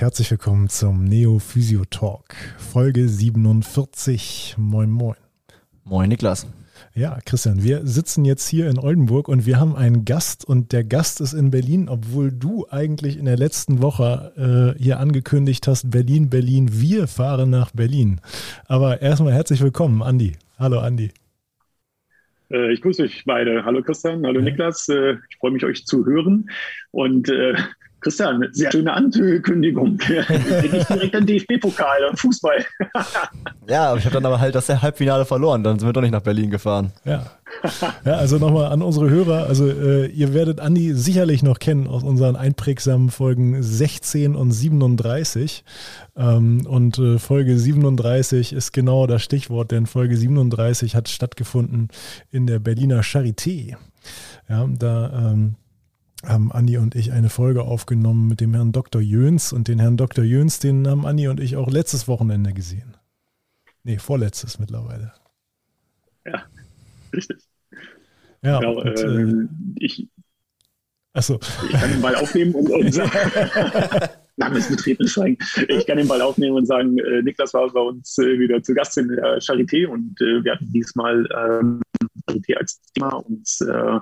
und herzlich willkommen zum Neo Physio Talk, Folge 47. Moin, moin. Moin, Niklas. Ja, Christian, wir sitzen jetzt hier in Oldenburg und wir haben einen Gast und der Gast ist in Berlin, obwohl du eigentlich in der letzten Woche äh, hier angekündigt hast, Berlin, Berlin, wir fahren nach Berlin. Aber erstmal herzlich willkommen, Andi. Hallo, Andi. Äh, ich grüße euch beide. Hallo Christian, hallo Niklas. Äh, ich freue mich, euch zu hören. Und äh, Christian, sehr schöne Ankündigung. Ich direkt an DFB-Pokal und Fußball. ja, ich habe dann aber halt das Halbfinale verloren. Dann sind wir doch nicht nach Berlin gefahren. Ja. Ja, also nochmal an unsere Hörer. Also, äh, ihr werdet Andi sicherlich noch kennen aus unseren einprägsamen Folgen 16 und 37. Ähm, und äh, Folge 37 ist genau das Stichwort, denn Folge 37 hat stattgefunden in der Berliner Charité. Ja, da ähm, haben Andi und ich eine Folge aufgenommen mit dem Herrn Dr. Jöns und den Herrn Dr. Jöns, den haben Andi und ich auch letztes Wochenende gesehen. Nee, vorletztes mittlerweile. Ja, richtig. Ja, genau, und, äh, ich, achso. ich kann den Ball aufnehmen und, und sagen, langes Betreten Schweigen. Ich kann den Ball aufnehmen und sagen, äh, Niklas war bei uns äh, wieder zu Gast in der Charité und äh, wir hatten diesmal ähm, Charité als Thema uns äh,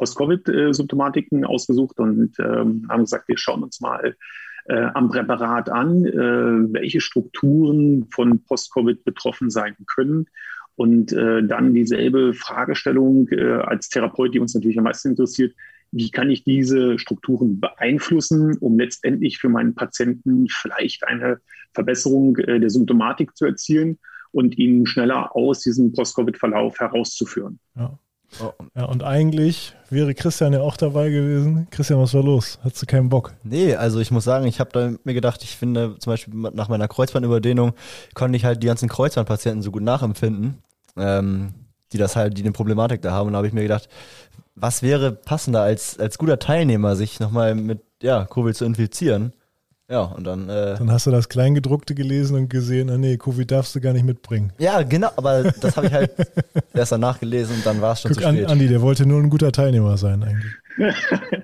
Post-Covid-Symptomatiken ausgesucht und ähm, haben gesagt, wir schauen uns mal äh, am Präparat an, äh, welche Strukturen von Post-Covid betroffen sein können. Und äh, dann dieselbe Fragestellung äh, als Therapeut, die uns natürlich am meisten interessiert, wie kann ich diese Strukturen beeinflussen, um letztendlich für meinen Patienten vielleicht eine Verbesserung äh, der Symptomatik zu erzielen und ihn schneller aus diesem Post-Covid-Verlauf herauszuführen. Ja. Oh. Ja, und eigentlich wäre Christian ja auch dabei gewesen. Christian, was war los? Hattest du keinen Bock? Nee, also ich muss sagen, ich habe mir gedacht, ich finde zum Beispiel nach meiner Kreuzbandüberdehnung konnte ich halt die ganzen Kreuzbandpatienten so gut nachempfinden, ähm, die das halt, die eine Problematik da haben. Und da habe ich mir gedacht, was wäre passender als, als guter Teilnehmer, sich nochmal mit ja, Covid zu infizieren? Ja, und dann. Äh, dann hast du das Kleingedruckte gelesen und gesehen, ah nee, Covid darfst du gar nicht mitbringen. Ja, genau, aber das habe ich halt erst danach gelesen und dann war es schon Guck, zu spät. Andi, der wollte nur ein guter Teilnehmer sein eigentlich.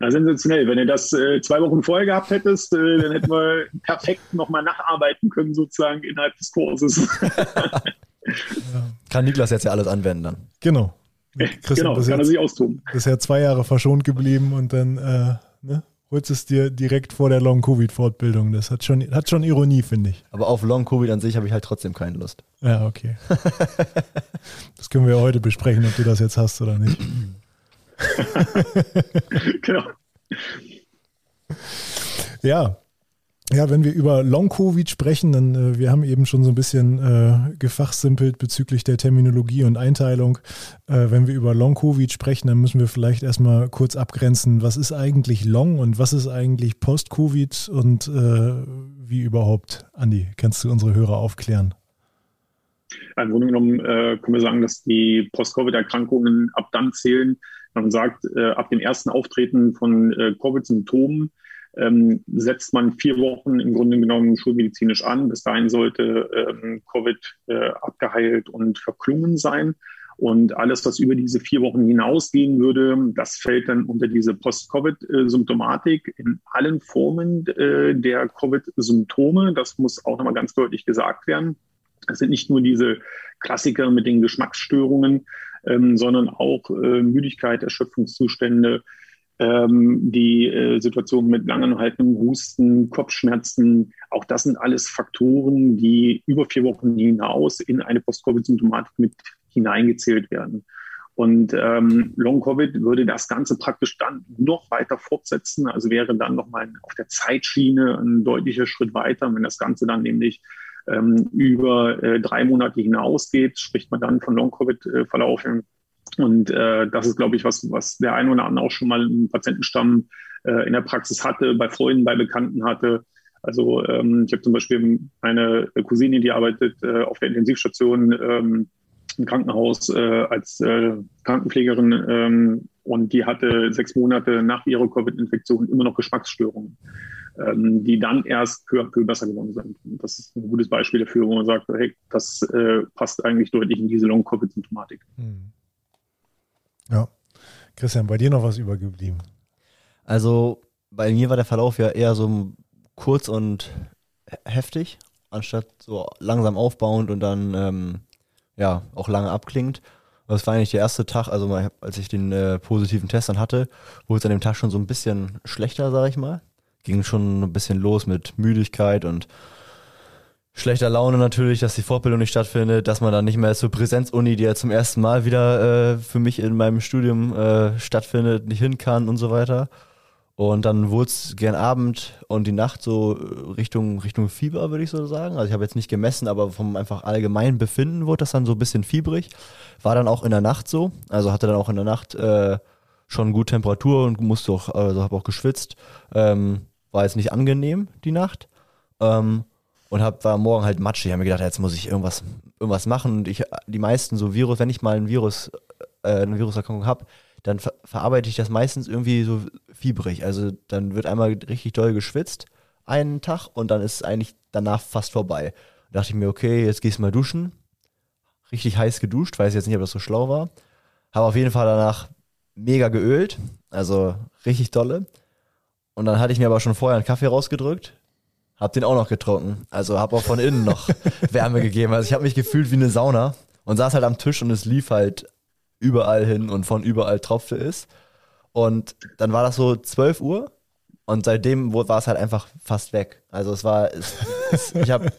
ja, sensationell. Wenn du das äh, zwei Wochen vorher gehabt hättest, äh, dann hätten wir perfekt nochmal nacharbeiten können, sozusagen innerhalb des Kurses. ja. Kann Niklas jetzt ja alles anwenden dann. Genau. Christian genau, kann er sich austoben. Bisher zwei Jahre verschont geblieben und dann, äh, ne? Holst es dir direkt vor der Long-Covid-Fortbildung. Das hat schon, hat schon Ironie, finde ich. Aber auf Long-Covid an sich habe ich halt trotzdem keine Lust. Ja, okay. das können wir ja heute besprechen, ob du das jetzt hast oder nicht. genau. Ja, ja, wenn wir über Long-Covid sprechen, dann äh, wir haben eben schon so ein bisschen äh, gefachsimpelt bezüglich der Terminologie und Einteilung. Äh, wenn wir über Long-Covid sprechen, dann müssen wir vielleicht erstmal kurz abgrenzen, was ist eigentlich Long und was ist eigentlich Post-Covid und äh, wie überhaupt? Andi, kannst du unsere Hörer aufklären? Im Grunde genommen äh, können wir sagen, dass die Post-Covid-Erkrankungen ab dann zählen, wenn man sagt, äh, ab dem ersten Auftreten von Covid-Symptomen ähm, setzt man vier Wochen im Grunde genommen schulmedizinisch an. Bis dahin sollte ähm, Covid äh, abgeheilt und verklungen sein. Und alles, was über diese vier Wochen hinausgehen würde, das fällt dann unter diese Post-Covid-Symptomatik in allen Formen äh, der Covid-Symptome. Das muss auch nochmal ganz deutlich gesagt werden. Es sind nicht nur diese Klassiker mit den Geschmacksstörungen, ähm, sondern auch äh, Müdigkeit, Erschöpfungszustände, ähm, die äh, Situation mit langanhaltendem Husten, Kopfschmerzen, auch das sind alles Faktoren, die über vier Wochen hinaus in eine Post-Covid-Symptomatik mit hineingezählt werden. Und ähm, Long-Covid würde das Ganze praktisch dann noch weiter fortsetzen, also wäre dann nochmal auf der Zeitschiene ein deutlicher Schritt weiter. Wenn das Ganze dann nämlich ähm, über äh, drei Monate hinausgeht, spricht man dann von Long-Covid-Verlauf im und äh, das ist, glaube ich, was, was der ein oder andere auch schon mal im Patientenstamm äh, in der Praxis hatte, bei Freunden, bei Bekannten hatte. Also ähm, ich habe zum Beispiel eine Cousine, die arbeitet äh, auf der Intensivstation ähm, im Krankenhaus äh, als äh, Krankenpflegerin ähm, und die hatte sechs Monate nach ihrer Covid-Infektion immer noch Geschmacksstörungen, ähm, die dann erst peu à besser geworden sind. Und das ist ein gutes Beispiel dafür, wo man sagt, hey, das äh, passt eigentlich deutlich in diese Long-Covid-Symptomatik. Hm. Ja. Christian, bei dir noch was übergeblieben? Also bei mir war der Verlauf ja eher so kurz und heftig, anstatt so langsam aufbauend und dann ähm, ja auch lange abklingend. Das war eigentlich der erste Tag, also als ich den äh, positiven Test dann hatte, wurde es an dem Tag schon so ein bisschen schlechter, sag ich mal. Ging schon ein bisschen los mit Müdigkeit und schlechter Laune natürlich, dass die Fortbildung nicht stattfindet, dass man dann nicht mehr zur Präsenzuni, die ja zum ersten Mal wieder äh, für mich in meinem Studium äh, stattfindet, nicht hin kann und so weiter. Und dann wurde es gern Abend und die Nacht so Richtung, Richtung Fieber, würde ich so sagen. Also ich habe jetzt nicht gemessen, aber vom einfach allgemeinen Befinden wurde das dann so ein bisschen fiebrig. War dann auch in der Nacht so. Also hatte dann auch in der Nacht äh, schon gut Temperatur und musste auch, also habe auch geschwitzt. Ähm, war jetzt nicht angenehm, die Nacht. Ähm, und hab, war morgen halt matschig. Ich habe mir gedacht, jetzt muss ich irgendwas, irgendwas machen. Und ich, die meisten so Virus, wenn ich mal ein Virus, äh, eine Viruserkrankung habe, dann ver verarbeite ich das meistens irgendwie so fiebrig. Also dann wird einmal richtig doll geschwitzt, einen Tag, und dann ist es eigentlich danach fast vorbei. Da dachte ich mir, okay, jetzt gehst du mal duschen. Richtig heiß geduscht, weiß jetzt nicht, ob das so schlau war. Habe auf jeden Fall danach mega geölt, also richtig dolle. Und dann hatte ich mir aber schon vorher einen Kaffee rausgedrückt, hab den auch noch getrunken. Also hab auch von innen noch Wärme gegeben. Also ich habe mich gefühlt wie eine Sauna und saß halt am Tisch und es lief halt überall hin und von überall tropfte es. Und dann war das so 12 Uhr und seitdem war es halt einfach fast weg. Also es war, es, es, ich habe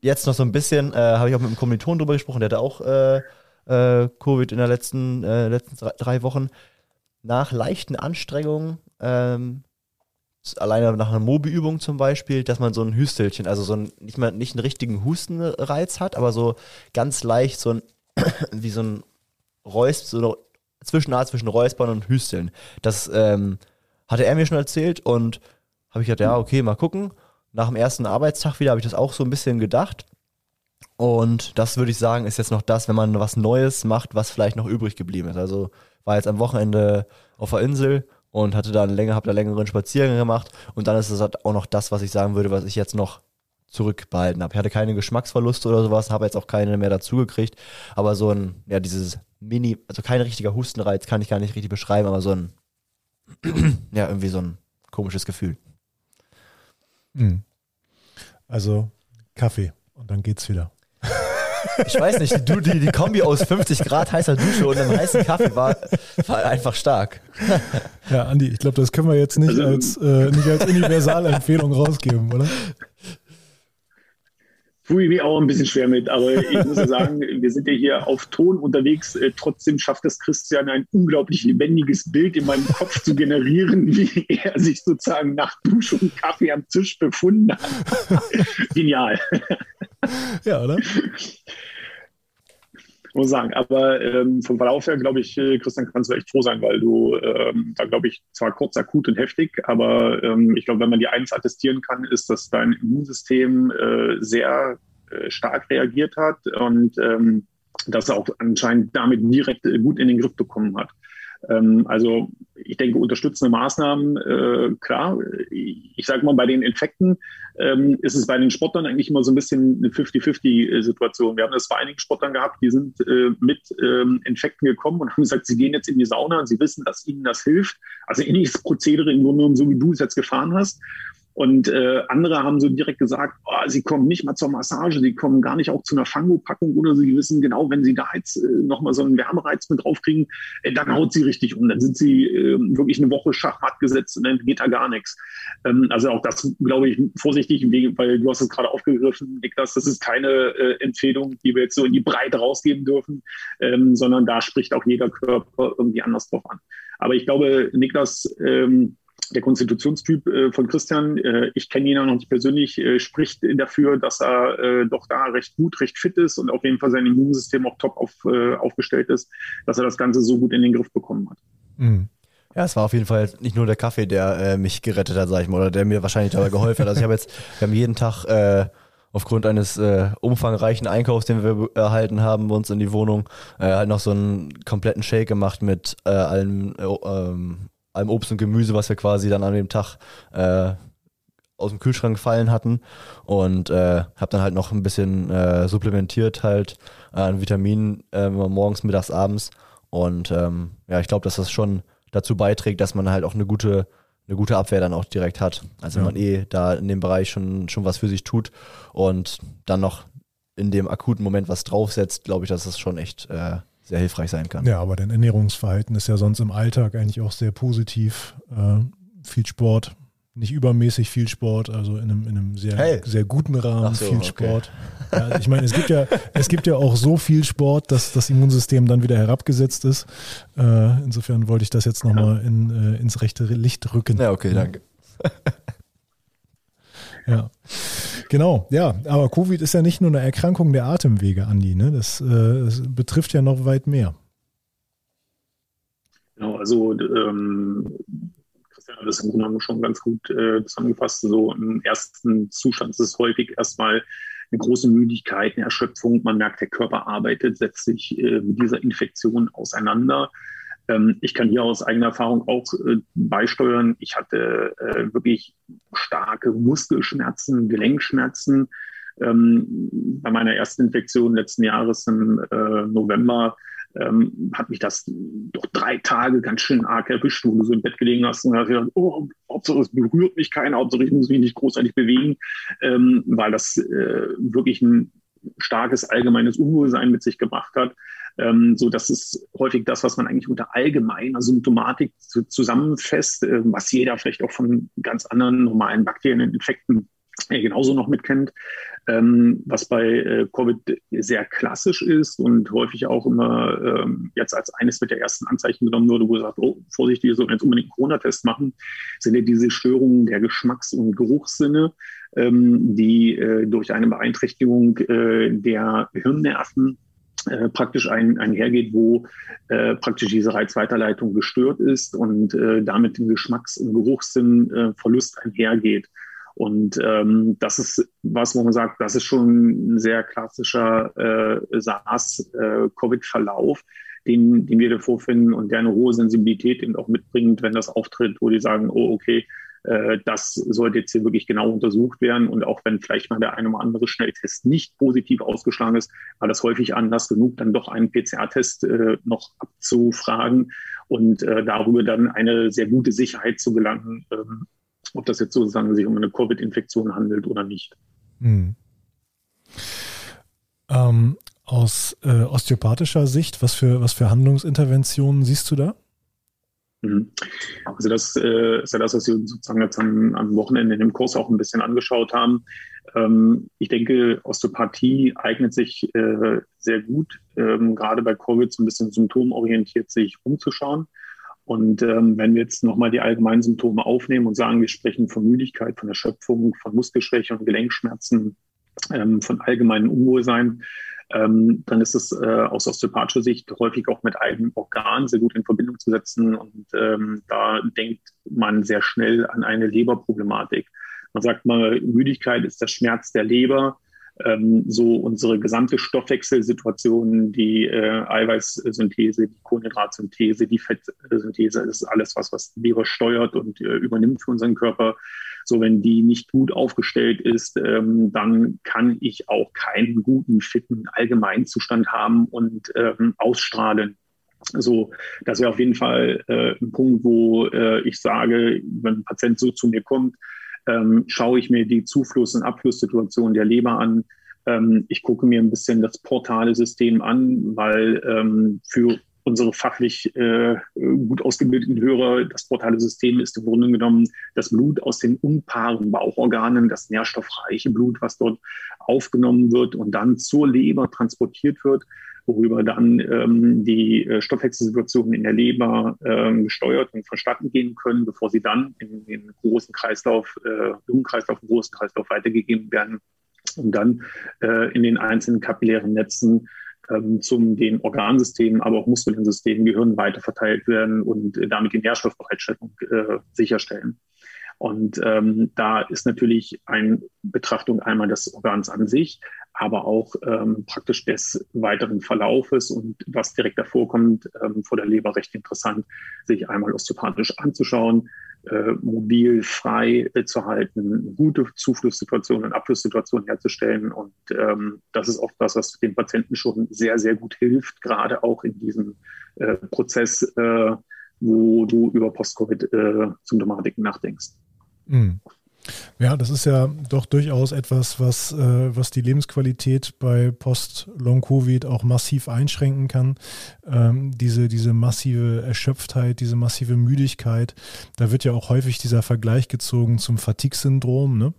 jetzt noch so ein bisschen, äh, habe ich auch mit einem Kommiliton drüber gesprochen, der hatte auch äh, äh, Covid in der letzten, äh, letzten drei Wochen. Nach leichten Anstrengungen, ähm, alleine nach einer Mobi-Übung zum Beispiel, dass man so ein Hüstelchen, also so ein, nicht mal nicht einen richtigen Hustenreiz hat, aber so ganz leicht so ein, wie so ein Räusp, so eine Zwischenart zwischen Räuspern und Hüsteln. Das ähm, hatte er mir schon erzählt und habe ich gedacht, ja, okay, mal gucken. Nach dem ersten Arbeitstag wieder habe ich das auch so ein bisschen gedacht. Und das würde ich sagen, ist jetzt noch das, wenn man was Neues macht, was vielleicht noch übrig geblieben ist. Also war jetzt am Wochenende auf der Insel und hatte da länger, habe da längeren Spaziergang gemacht und dann ist es halt auch noch das, was ich sagen würde, was ich jetzt noch zurückbehalten habe. Ich hatte keine Geschmacksverluste oder sowas, habe jetzt auch keine mehr dazugekriegt, aber so ein, ja, dieses Mini, also kein richtiger Hustenreiz, kann ich gar nicht richtig beschreiben, aber so ein, ja, irgendwie so ein komisches Gefühl. Hm. Also Kaffee und dann geht's wieder. Ich weiß nicht, die, die, die Kombi aus 50 Grad heißer Dusche und einem heißen Kaffee war, war einfach stark. Ja, Andi, ich glaube, das können wir jetzt nicht also, als, äh, nicht als universale Empfehlung rausgeben, oder? tue ich mich auch ein bisschen schwer mit, aber ich muss sagen, wir sind ja hier auf Ton unterwegs. Äh, trotzdem schafft es Christian ein unglaublich lebendiges Bild in meinem Kopf zu generieren, wie er sich sozusagen nach Dusche und Kaffee am Tisch befunden hat. Genial. Ja, oder? muss sagen. Aber ähm, vom Verlauf her, glaube ich, äh, Christian, kannst du echt froh sein, weil du ähm, da, glaube ich, zwar kurz, akut und heftig, aber ähm, ich glaube, wenn man die eins attestieren kann, ist, dass dein Immunsystem äh, sehr äh, stark reagiert hat und ähm, dass er auch anscheinend damit direkt äh, gut in den Griff bekommen hat. Ähm, also ich denke, unterstützende Maßnahmen, äh, klar. Ich sage mal, bei den Infekten ähm, ist es bei den Sportlern eigentlich immer so ein bisschen eine 50-50-Situation. Wir haben das bei einigen Sportlern gehabt, die sind äh, mit ähm, Infekten gekommen und haben gesagt, sie gehen jetzt in die Sauna und sie wissen, dass ihnen das hilft. Also ähnliches Prozedere im Grunde genommen, so wie du es jetzt gefahren hast. Und äh, andere haben so direkt gesagt, oh, sie kommen nicht mal zur Massage, sie kommen gar nicht auch zu einer Fango-Packung oder sie wissen genau, wenn sie da jetzt äh, nochmal so einen Wärmereiz mit draufkriegen, äh, dann haut sie richtig um. Dann sind sie äh, wirklich eine Woche Schachmatt gesetzt und dann geht da gar nichts. Ähm, also auch das, glaube ich, vorsichtig, weil du hast es gerade aufgegriffen, Niklas, das ist keine äh, Empfehlung, die wir jetzt so in die Breite rausgeben dürfen, ähm, sondern da spricht auch jeder Körper irgendwie anders drauf an. Aber ich glaube, Niklas, ähm, der Konstitutionstyp äh, von Christian, äh, ich kenne ihn ja noch nicht persönlich, äh, spricht dafür, dass er äh, doch da recht gut, recht fit ist und auf jeden Fall sein Immunsystem auch top auf, äh, aufgestellt ist, dass er das Ganze so gut in den Griff bekommen hat. Mhm. Ja, es war auf jeden Fall nicht nur der Kaffee, der äh, mich gerettet hat, sag ich mal, oder der mir wahrscheinlich dabei geholfen hat. Also ich habe jetzt, wir haben jeden Tag aufgrund eines äh, umfangreichen Einkaufs, den wir erhalten haben, bei uns in die Wohnung, äh, halt noch so einen kompletten Shake gemacht mit äh, allen äh, ähm, allem Obst und Gemüse, was wir quasi dann an dem Tag äh, aus dem Kühlschrank fallen hatten und äh, habe dann halt noch ein bisschen äh, supplementiert halt an Vitaminen äh, morgens, mittags, abends und ähm, ja, ich glaube, dass das schon dazu beiträgt, dass man halt auch eine gute eine gute Abwehr dann auch direkt hat. Also ja. wenn man eh da in dem Bereich schon, schon was für sich tut und dann noch in dem akuten Moment was draufsetzt, glaube ich, dass das schon echt äh, sehr hilfreich sein kann. Ja, aber dein Ernährungsverhalten ist ja sonst im Alltag eigentlich auch sehr positiv. Äh, viel Sport, nicht übermäßig viel Sport, also in einem, in einem sehr, hey. sehr guten Rahmen so, viel okay. Sport. Ja, ich meine, es gibt ja, es gibt ja auch so viel Sport, dass das Immunsystem dann wieder herabgesetzt ist. Äh, insofern wollte ich das jetzt nochmal in, äh, ins rechte Licht rücken. Ja, okay, danke. ja. Genau, ja, aber Covid ist ja nicht nur eine Erkrankung der Atemwege, Andi, ne? Das, äh, das betrifft ja noch weit mehr. Genau, also ähm, Christian hat das im Grunde genommen schon ganz gut äh, zusammengefasst. So im ersten Zustand ist es häufig erstmal eine große Müdigkeit, eine Erschöpfung. Man merkt, der Körper arbeitet, setzt sich äh, mit dieser Infektion auseinander. Ähm, ich kann hier aus eigener Erfahrung auch äh, beisteuern. Ich hatte äh, wirklich starke Muskelschmerzen, Gelenkschmerzen. Ähm, bei meiner ersten Infektion letzten Jahres im äh, November ähm, hat mich das doch drei Tage ganz schön arg erwischt, wo du so im Bett gelegen hast und hast gedacht, oh, Hauptsache es berührt mich keiner, Hauptsache ich muss mich nicht großartig bewegen, ähm, weil das äh, wirklich ein starkes allgemeines Unwohlsein mit sich gebracht hat. Ähm, so, das ist häufig das, was man eigentlich unter allgemeiner Symptomatik zusammenfasst, äh, was jeder vielleicht auch von ganz anderen normalen bakteriellen Infekten äh, genauso noch mitkennt. Ähm, was bei äh, Covid sehr klassisch ist und häufig auch immer ähm, jetzt als eines mit der ersten Anzeichen genommen wurde, wo sagt, oh, vorsichtig, wir sollten jetzt unbedingt einen Corona-Test machen, sind ja diese Störungen der Geschmacks- und Geruchssinne, ähm, die äh, durch eine Beeinträchtigung äh, der Hirnnerven äh, praktisch ein, einhergeht, wo äh, praktisch diese Reizweiterleitung gestört ist und äh, damit den Geschmacks- und Geruchssinn äh, einhergeht. Und ähm, das ist was, wo man sagt, das ist schon ein sehr klassischer äh, SARS-Covid-Verlauf, äh, den, den wir da vorfinden und der eine hohe Sensibilität eben auch mitbringt, wenn das auftritt, wo die sagen, oh, okay, äh, das sollte jetzt hier wirklich genau untersucht werden. Und auch wenn vielleicht mal der eine oder andere Schnelltest nicht positiv ausgeschlagen ist, war das häufig Anlass genug, dann doch einen PCR-Test äh, noch abzufragen und äh, darüber dann eine sehr gute Sicherheit zu gelangen, ähm, ob das jetzt sozusagen sich um eine Covid-Infektion handelt oder nicht. Hm. Ähm, aus äh, osteopathischer Sicht, was für, was für Handlungsinterventionen siehst du da? Mhm. Also das äh, ist ja das, was wir sozusagen jetzt am, am, Wochenende in dem Kurs auch ein bisschen angeschaut haben. Ähm, ich denke, Osteopathie eignet sich äh, sehr gut, ähm, gerade bei Covid so ein bisschen symptomorientiert sich umzuschauen. Und ähm, wenn wir jetzt nochmal die allgemeinen Symptome aufnehmen und sagen, wir sprechen von Müdigkeit, von Erschöpfung, von Muskelschwäche und Gelenkschmerzen, ähm, von allgemeinem Unwohlsein, ähm, dann ist es äh, aus osteopathischer Sicht häufig auch mit eigenen Organen sehr gut in Verbindung zu setzen. Und ähm, da denkt man sehr schnell an eine Leberproblematik. Man sagt mal, Müdigkeit ist der Schmerz der Leber. Ähm, so unsere gesamte Stoffwechselsituation, die äh, Eiweißsynthese, die Kohlenhydratsynthese, die Fettsynthese, ist alles was, was Leber steuert und äh, übernimmt für unseren Körper. So, wenn die nicht gut aufgestellt ist, ähm, dann kann ich auch keinen guten, fitten Allgemeinzustand haben und ähm, ausstrahlen. So, das wäre auf jeden Fall äh, ein Punkt, wo äh, ich sage, wenn ein Patient so zu mir kommt, ähm, schaue ich mir die Zufluss- und Abflusssituation der Leber an. Ähm, ich gucke mir ein bisschen das portale System an, weil ähm, für unsere fachlich äh, gut ausgebildeten Hörer, das portale System ist im Grunde genommen das Blut aus den unpaaren Bauchorganen, das nährstoffreiche Blut, was dort aufgenommen wird und dann zur Leber transportiert wird, worüber dann ähm, die äh, Stoffwechselsituationen in der Leber ähm, gesteuert und verstatten gehen können, bevor sie dann in den großen Kreislauf, äh, Lungenkreislauf, großen Kreislauf weitergegeben werden und dann äh, in den einzelnen kapillären Netzen ähm, zum den Organsystemen, aber auch muskulären Systemen, Gehirn weiterverteilt werden und äh, damit die Nährstoffbereitstellung äh, sicherstellen. Und ähm, da ist natürlich eine Betrachtung einmal des Organs an sich, aber auch ähm, praktisch des weiteren Verlaufes und was direkt davor kommt, ähm, vor der Leber recht interessant, sich einmal osteopathisch anzuschauen, äh, mobil frei äh, zu halten, gute Zuflusssituationen und Abflusssituationen herzustellen. Und ähm, das ist auch das, was den Patienten schon sehr, sehr gut hilft, gerade auch in diesem äh, Prozess, äh, wo du über Post-Covid-Symptomatiken nachdenkst. Mhm. Ja, das ist ja doch durchaus etwas, was, äh, was die Lebensqualität bei Post-Long-Covid auch massiv einschränken kann. Ähm, diese, diese massive Erschöpftheit, diese massive Müdigkeit. Da wird ja auch häufig dieser Vergleich gezogen zum Fatigue-Syndrom, ne?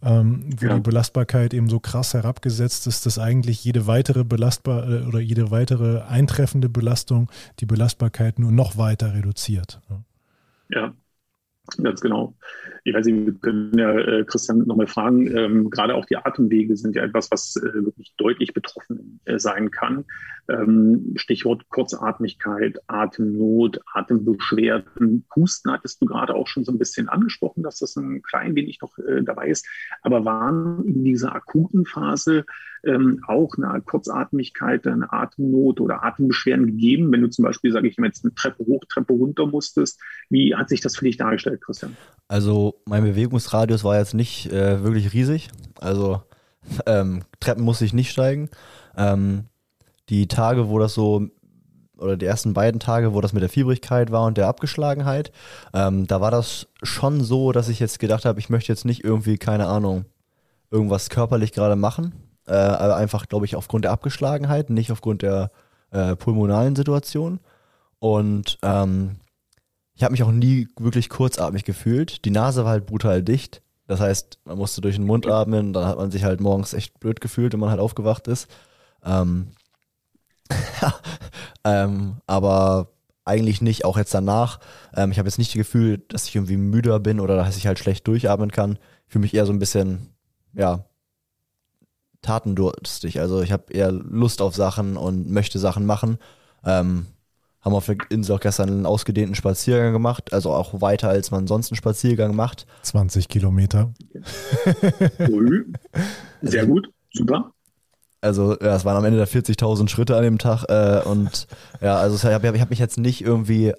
Ähm, wo ja. die Belastbarkeit eben so krass herabgesetzt ist, dass eigentlich jede weitere belastbar äh, oder jede weitere eintreffende Belastung die Belastbarkeit nur noch weiter reduziert. Ne? Ja, Ganz genau. Ich weiß nicht, wir können ja äh, Christian nochmal fragen. Ähm, gerade auch die Atemwege sind ja etwas, was äh, wirklich deutlich betroffen äh, sein kann. Ähm, Stichwort Kurzatmigkeit, Atemnot, Atembeschwerden. Husten hattest du gerade auch schon so ein bisschen angesprochen, dass das ein klein wenig noch äh, dabei ist. Aber waren in dieser akuten Phase ähm, auch eine Kurzatmigkeit, eine Atemnot oder Atembeschwerden gegeben, wenn du zum Beispiel, sage ich mal, jetzt eine Treppe hoch, Treppe runter musstest? Wie hat sich das für dich dargestellt, Christian? Also mein Bewegungsradius war jetzt nicht äh, wirklich riesig. Also ähm, Treppen musste ich nicht steigen. Ähm, die Tage, wo das so oder die ersten beiden Tage, wo das mit der Fiebrigkeit war und der Abgeschlagenheit, ähm, da war das schon so, dass ich jetzt gedacht habe, ich möchte jetzt nicht irgendwie, keine Ahnung, irgendwas körperlich gerade machen, äh, aber einfach, glaube ich, aufgrund der Abgeschlagenheit, nicht aufgrund der äh, pulmonalen Situation. Und ähm, ich habe mich auch nie wirklich kurzatmig gefühlt. Die Nase war halt brutal dicht. Das heißt, man musste durch den Mund atmen, dann hat man sich halt morgens echt blöd gefühlt, wenn man halt aufgewacht ist. Ähm, ähm, aber eigentlich nicht, auch jetzt danach. Ähm, ich habe jetzt nicht das Gefühl, dass ich irgendwie müder bin oder dass ich halt schlecht durchatmen kann. Ich fühle mich eher so ein bisschen, ja, tatendurstig. Also ich habe eher Lust auf Sachen und möchte Sachen machen. Ähm, haben auf der Insel auch gestern einen ausgedehnten Spaziergang gemacht, also auch weiter, als man sonst einen Spaziergang macht. 20 Kilometer. Sehr gut, super. Also ja, es waren am Ende der 40.000 Schritte an dem Tag äh, und ja, also ich habe hab mich jetzt nicht irgendwie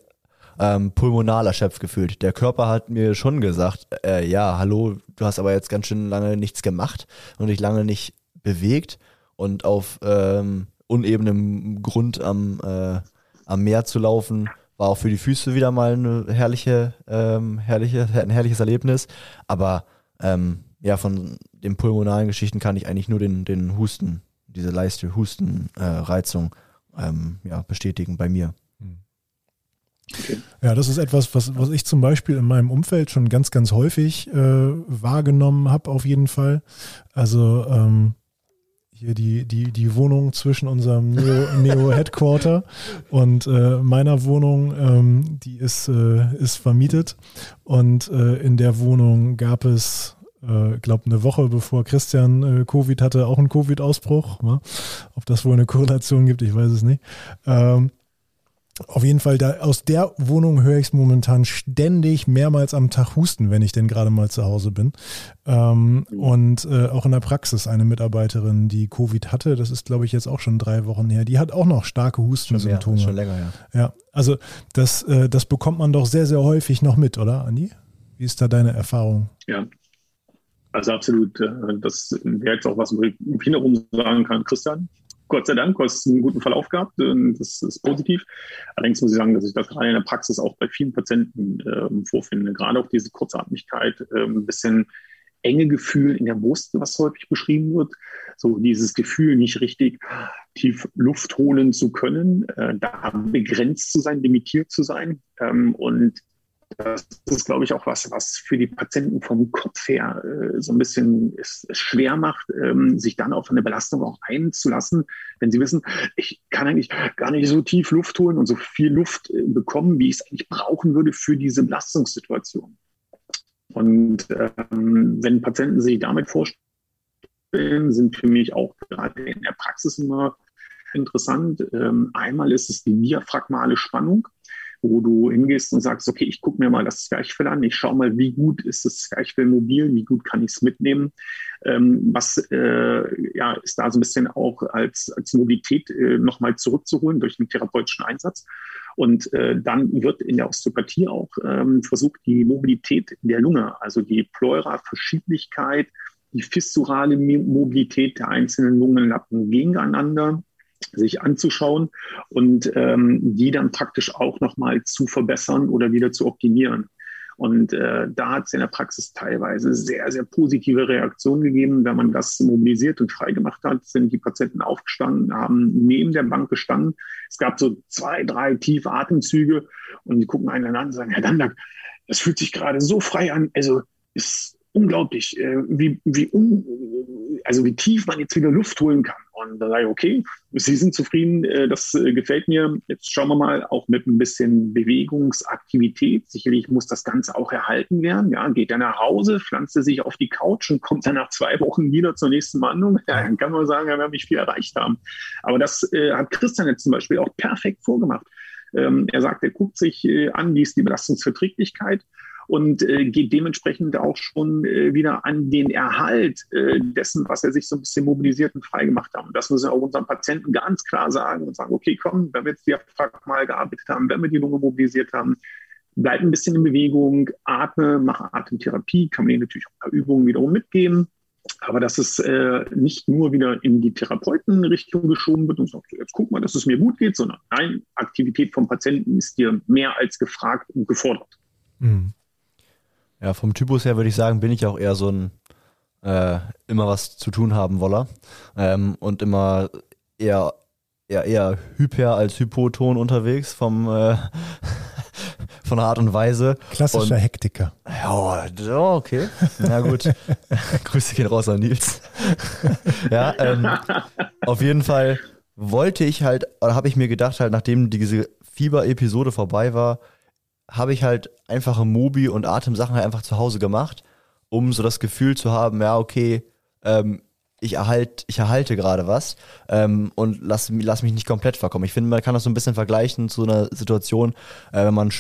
ähm, pulmonal erschöpft gefühlt. Der Körper hat mir schon gesagt, äh, ja, hallo, du hast aber jetzt ganz schön lange nichts gemacht und dich lange nicht bewegt und auf ähm, unebenem Grund am, äh, am Meer zu laufen, war auch für die Füße wieder mal eine herrliche, ähm, herrliche, ein herrliches Erlebnis. Aber ähm, ja, von den pulmonalen Geschichten kann ich eigentlich nur den, den Husten diese leichte Hustenreizung äh, ähm, ja, bestätigen bei mir. Ja, das ist etwas, was, was ich zum Beispiel in meinem Umfeld schon ganz, ganz häufig äh, wahrgenommen habe, auf jeden Fall. Also ähm, hier die, die, die Wohnung zwischen unserem Neo-Headquarter Neo und äh, meiner Wohnung, ähm, die ist, äh, ist vermietet. Und äh, in der Wohnung gab es äh, glaube eine Woche bevor Christian äh, Covid hatte, auch einen Covid-Ausbruch. Ne? Ob das wohl eine Korrelation gibt, ich weiß es nicht. Ähm, auf jeden Fall, da, aus der Wohnung höre ich es momentan ständig mehrmals am Tag husten, wenn ich denn gerade mal zu Hause bin. Ähm, und äh, auch in der Praxis eine Mitarbeiterin, die Covid hatte, das ist glaube ich jetzt auch schon drei Wochen her, die hat auch noch starke Hustensymptome. Schon, schon länger, ja. Ja, also das, äh, das bekommt man doch sehr, sehr häufig noch mit, oder Andi? Wie ist da deine Erfahrung? Ja, also absolut. Äh, das wäre jetzt auch was, wo ich wiederum sagen kann, Christian, Gott sei Dank, du hast einen guten Verlauf gehabt. Das ist positiv. Allerdings muss ich sagen, dass ich das gerade in der Praxis auch bei vielen Patienten äh, vorfinde. Gerade auch diese Kurzatmigkeit, äh, ein bisschen enge Gefühl in der Brust, was häufig beschrieben wird. So dieses Gefühl, nicht richtig tief Luft holen zu können, äh, da begrenzt zu sein, limitiert zu sein. Ähm, und das ist, glaube ich, auch was, was für die Patienten vom Kopf her äh, so ein bisschen es, es schwer macht, ähm, sich dann auf eine Belastung auch einzulassen, wenn sie wissen, ich kann eigentlich gar nicht so tief Luft holen und so viel Luft äh, bekommen, wie ich es eigentlich brauchen würde für diese Belastungssituation. Und ähm, wenn Patienten sich damit vorstellen, sind für mich auch gerade in der Praxis immer interessant. Ähm, einmal ist es die diaphragmale Spannung wo du hingehst und sagst, okay, ich gucke mir mal das Zwerchfell an, ich schaue mal, wie gut ist das Zwerchfell mobil, wie gut kann ich es mitnehmen. Ähm, was äh, ja, ist da so ein bisschen auch als, als Mobilität äh, nochmal zurückzuholen durch einen therapeutischen Einsatz. Und äh, dann wird in der Osteopathie auch ähm, versucht, die Mobilität der Lunge, also die Pleura-Verschieblichkeit, die fissurale Mobilität der einzelnen Lungenlappen gegeneinander sich anzuschauen und ähm, die dann praktisch auch nochmal zu verbessern oder wieder zu optimieren. Und äh, da hat es in der Praxis teilweise sehr, sehr positive Reaktionen gegeben. Wenn man das mobilisiert und freigemacht hat, sind die Patienten aufgestanden, haben neben der Bank gestanden. Es gab so zwei, drei tiefe Atemzüge und die gucken einander an und sagen, Herr Dandak, das fühlt sich gerade so frei an. Also ist unglaublich, äh, wie, wie, un, also wie tief man jetzt wieder Luft holen kann. Und da sage ich, okay, Sie sind zufrieden, äh, das äh, gefällt mir. Jetzt schauen wir mal, auch mit ein bisschen Bewegungsaktivität. Sicherlich muss das Ganze auch erhalten werden. Ja, geht er nach Hause, pflanzt sich auf die Couch und kommt dann nach zwei Wochen wieder zur nächsten Behandlung. Ja, dann kann man sagen, ja, wir haben nicht viel erreicht haben. Aber das äh, hat Christian jetzt zum Beispiel auch perfekt vorgemacht. Ähm, er sagt, er guckt sich äh, an, wie ist die Belastungsverträglichkeit und äh, geht dementsprechend auch schon äh, wieder an den Erhalt äh, dessen, was er sich so ein bisschen mobilisiert und freigemacht hat. Und das müssen wir auch unseren Patienten ganz klar sagen und sagen, okay, komm, wenn wir jetzt Diaphragma mal gearbeitet haben, wenn wir die Lunge mobilisiert haben, bleib ein bisschen in Bewegung, atme, mache Atemtherapie, kann man ihnen natürlich auch ein paar Übungen wiederum mitgeben. Aber dass es äh, nicht nur wieder in die Therapeutenrichtung geschoben wird und sagt, jetzt guck mal, dass es mir gut geht, sondern nein, Aktivität vom Patienten ist dir mehr als gefragt und gefordert. Mhm. Ja, vom Typus her würde ich sagen, bin ich auch eher so ein äh, immer was zu tun haben Woller ähm, und immer eher, eher, eher hyper als hypoton unterwegs vom äh, von der Art und Weise. Klassischer und, Hektiker. Ja, okay. Na gut. Grüße gehen raus an Nils. ja, ähm, auf jeden Fall wollte ich halt, oder habe ich mir gedacht, halt, nachdem diese Fieber-Episode vorbei war, habe ich halt einfache Mobi- und Atemsachen halt einfach zu Hause gemacht, um so das Gefühl zu haben, ja, okay, ähm, ich, erhalt, ich erhalte gerade was ähm, und lass, lass mich nicht komplett verkommen. Ich finde, man kann das so ein bisschen vergleichen zu einer Situation, äh, wenn man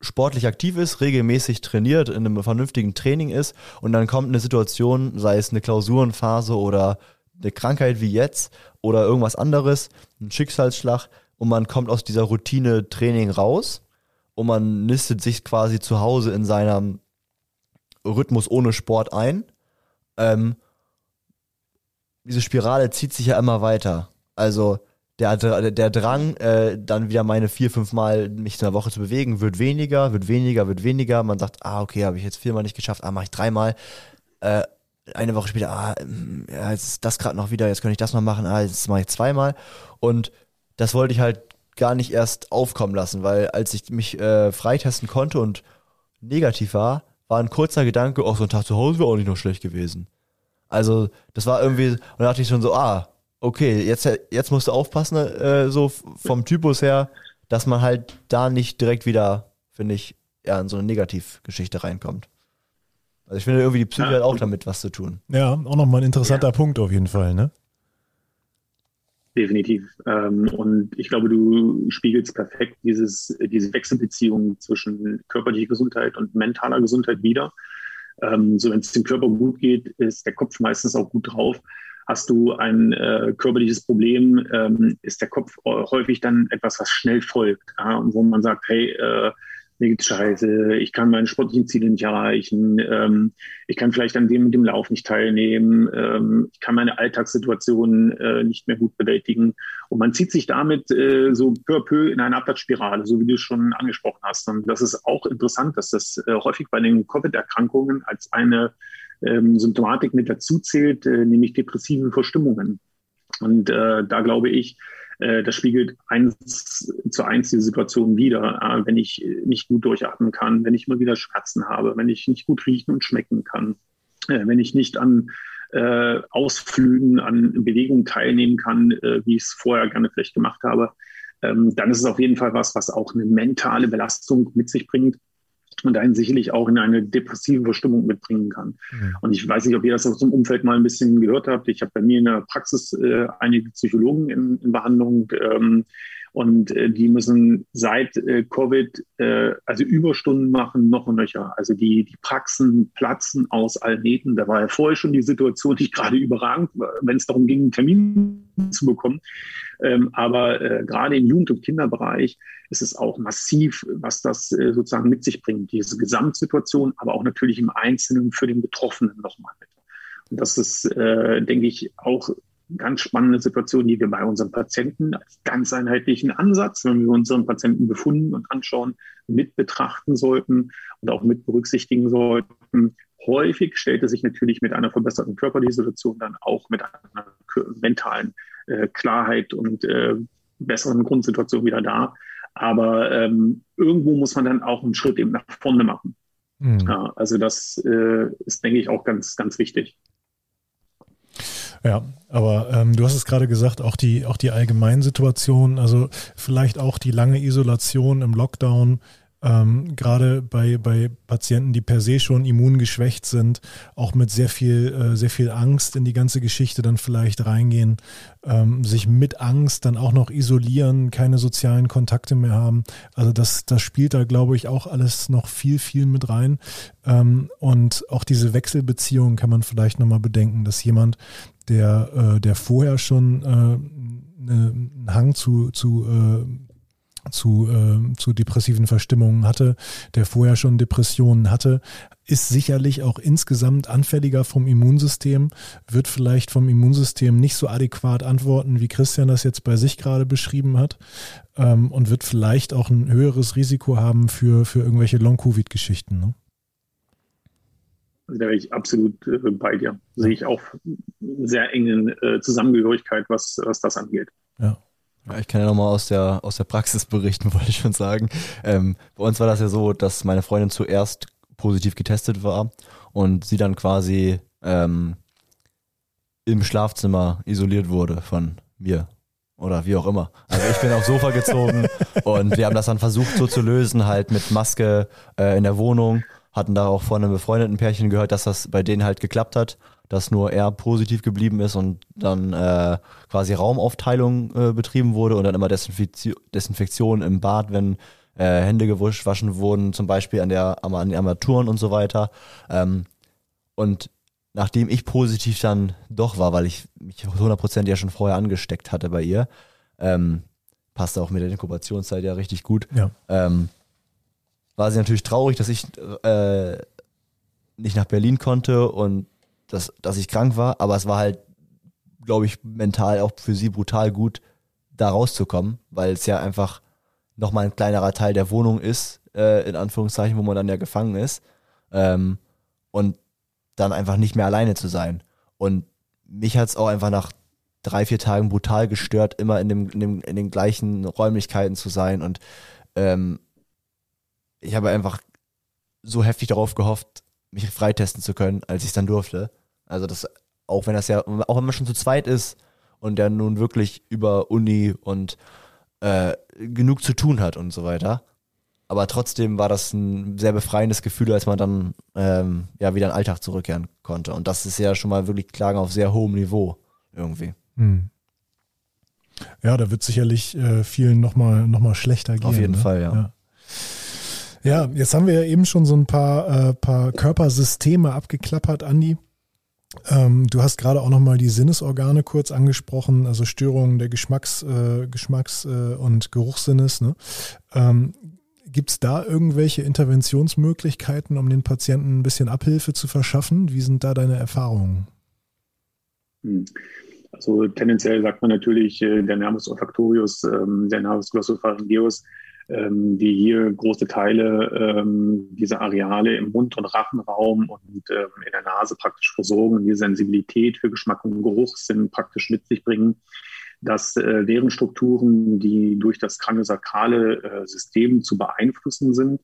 sportlich aktiv ist, regelmäßig trainiert, in einem vernünftigen Training ist und dann kommt eine Situation, sei es eine Klausurenphase oder eine Krankheit wie jetzt oder irgendwas anderes, ein Schicksalsschlag und man kommt aus dieser Routine Training raus und man nistet sich quasi zu Hause in seinem Rhythmus ohne Sport ein. Ähm, diese Spirale zieht sich ja immer weiter. Also der, der Drang, äh, dann wieder meine vier, fünf Mal mich in der Woche zu bewegen, wird weniger, wird weniger, wird weniger. Man sagt, ah, okay, habe ich jetzt viermal nicht geschafft, ah, mache ich dreimal. Äh, eine Woche später, ah, ja, jetzt ist das gerade noch wieder, jetzt könnte ich das noch machen, ah, jetzt mache ich zweimal. Und das wollte ich halt gar nicht erst aufkommen lassen, weil als ich mich äh, freitesten konnte und negativ war, war ein kurzer Gedanke, auch oh, so ein Tag zu Hause wäre auch nicht noch schlecht gewesen. Also, das war irgendwie, und da dachte ich schon so, ah, okay, jetzt, jetzt musst du aufpassen, äh, so vom Typus her, dass man halt da nicht direkt wieder, finde ich, ja, in so eine Negativgeschichte reinkommt. Also ich finde irgendwie die Psyche ja. hat auch damit was zu tun. Ja, auch nochmal ein interessanter ja. Punkt auf jeden Fall, ne? Definitiv. Ähm, und ich glaube, du spiegelst perfekt dieses, diese Wechselbeziehung zwischen körperlicher Gesundheit und mentaler Gesundheit wieder. Ähm, so wenn es dem Körper gut geht, ist der Kopf meistens auch gut drauf. Hast du ein äh, körperliches Problem, ähm, ist der Kopf häufig dann etwas, was schnell folgt, ja, wo man sagt, hey, äh, mir geht's scheiße, ich kann meine sportlichen Ziele nicht erreichen, ähm, ich kann vielleicht an dem mit dem Lauf nicht teilnehmen, ähm, ich kann meine Alltagssituation äh, nicht mehr gut bewältigen. Und man zieht sich damit äh, so peu à peu in eine Abwärtsspirale, so wie du schon angesprochen hast. Und das ist auch interessant, dass das äh, häufig bei den Covid-Erkrankungen als eine ähm, Symptomatik mit dazu zählt, äh, nämlich depressive Verstimmungen. Und äh, da glaube ich, das spiegelt eins zu eins die Situation wieder. Äh, wenn ich nicht gut durchatmen kann, wenn ich immer wieder Schmerzen habe, wenn ich nicht gut riechen und schmecken kann, äh, wenn ich nicht an Ausflügen, an Bewegungen teilnehmen kann, wie ich es vorher gerne vielleicht gemacht habe, ähm, dann ist es auf jeden Fall was, was auch eine mentale Belastung mit sich bringt und einen sicherlich auch in eine depressive Verstimmung mitbringen kann. Mhm. Und ich weiß nicht, ob ihr das aus dem Umfeld mal ein bisschen gehört habt. Ich habe bei mir in der Praxis äh, einige Psychologen in, in Behandlung. Ähm, und äh, die müssen seit äh, Covid äh, also Überstunden machen, noch und nöcher. Also die, die Praxen platzen aus allen Nähten. Da war ja vorher schon die Situation nicht gerade überragend, wenn es darum ging, einen Termin zu bekommen. Ähm, aber äh, gerade im Jugend- und Kinderbereich ist es auch massiv, was das äh, sozusagen mit sich bringt. Diese Gesamtsituation, aber auch natürlich im Einzelnen für den Betroffenen nochmal mit. Und das ist, äh, denke ich, auch ganz spannende Situation, die wir bei unseren Patienten als ganz einheitlichen Ansatz, wenn wir unseren Patienten befunden und anschauen, mit betrachten sollten und auch mit berücksichtigen sollten. Häufig stellte sich natürlich mit einer verbesserten körperlichen Situation dann auch mit einer mentalen äh, Klarheit und äh, besseren Grundsituation wieder dar. Aber ähm, irgendwo muss man dann auch einen Schritt eben nach vorne machen. Mhm. Ja, also das äh, ist, denke ich, auch ganz, ganz wichtig. Ja, aber ähm, du hast es gerade gesagt, auch die, auch die Allgemeinsituation, also vielleicht auch die lange Isolation im Lockdown, ähm, gerade bei, bei Patienten, die per se schon immungeschwächt sind, auch mit sehr viel, äh, sehr viel Angst in die ganze Geschichte dann vielleicht reingehen, ähm, sich mit Angst dann auch noch isolieren, keine sozialen Kontakte mehr haben. Also das, das spielt da, glaube ich, auch alles noch viel, viel mit rein. Ähm, und auch diese Wechselbeziehungen kann man vielleicht nochmal bedenken, dass jemand, der, äh, der vorher schon äh, ne, einen Hang zu, zu äh, zu, äh, zu depressiven Verstimmungen hatte, der vorher schon Depressionen hatte, ist sicherlich auch insgesamt anfälliger vom Immunsystem, wird vielleicht vom Immunsystem nicht so adäquat antworten, wie Christian das jetzt bei sich gerade beschrieben hat, ähm, und wird vielleicht auch ein höheres Risiko haben für, für irgendwelche Long-Covid-Geschichten. Ne? Also da wäre ich absolut äh, bei dir. Sehe ich auch sehr engen äh, Zusammengehörigkeit, was, was das angeht. Ja. Ja, ich kann ja nochmal aus der, aus der Praxis berichten, wollte ich schon sagen. Ähm, bei uns war das ja so, dass meine Freundin zuerst positiv getestet war und sie dann quasi ähm, im Schlafzimmer isoliert wurde von mir oder wie auch immer. Also ich bin aufs Sofa gezogen und wir haben das dann versucht so zu lösen, halt mit Maske äh, in der Wohnung. Hatten da auch von einem befreundeten Pärchen gehört, dass das bei denen halt geklappt hat dass nur er positiv geblieben ist und dann äh, quasi Raumaufteilung äh, betrieben wurde und dann immer Desinfiz Desinfektion im Bad, wenn äh, Hände gewaschen wurden, zum Beispiel an, der, an den Armaturen und so weiter. Ähm, und nachdem ich positiv dann doch war, weil ich mich 100% ja schon vorher angesteckt hatte bei ihr, ähm, passte auch mit der Inkubationszeit ja richtig gut, ja. ähm, war sie natürlich traurig, dass ich äh, nicht nach Berlin konnte und dass, dass ich krank war, aber es war halt, glaube ich, mental auch für sie brutal gut, da rauszukommen, weil es ja einfach nochmal ein kleinerer Teil der Wohnung ist, äh, in Anführungszeichen, wo man dann ja gefangen ist. Ähm, und dann einfach nicht mehr alleine zu sein. Und mich hat es auch einfach nach drei, vier Tagen brutal gestört, immer in, dem, in, dem, in den gleichen Räumlichkeiten zu sein. Und ähm, ich habe einfach so heftig darauf gehofft, mich freitesten zu können, als ich es dann durfte. Also das, auch wenn das ja, auch wenn man schon zu zweit ist und der nun wirklich über Uni und äh, genug zu tun hat und so weiter. Aber trotzdem war das ein sehr befreiendes Gefühl, als man dann ähm, ja wieder in den Alltag zurückkehren konnte. Und das ist ja schon mal wirklich Klagen auf sehr hohem Niveau irgendwie. Hm. Ja, da wird sicherlich äh, vielen nochmal noch mal schlechter gehen. Auf jeden ne? Fall, ja. ja. Ja, jetzt haben wir ja eben schon so ein paar, äh, paar Körpersysteme abgeklappert, Andi. Ähm, du hast gerade auch nochmal die Sinnesorgane kurz angesprochen, also Störungen der Geschmacks-, äh, Geschmacks äh, und Geruchssinnes. Ne? Ähm, Gibt es da irgendwelche Interventionsmöglichkeiten, um den Patienten ein bisschen Abhilfe zu verschaffen? Wie sind da deine Erfahrungen? Hm. Also tendenziell sagt man natürlich, äh, der Nervus olfactorius, ähm, der Nervus glossopharyngeus ähm, die hier große Teile ähm, dieser Areale im Mund- und Rachenraum und ähm, in der Nase praktisch versorgen die Sensibilität für Geschmack und Geruchssinn praktisch mit sich bringen, dass äh, deren Strukturen, die durch das kraniosakrale äh, System zu beeinflussen sind,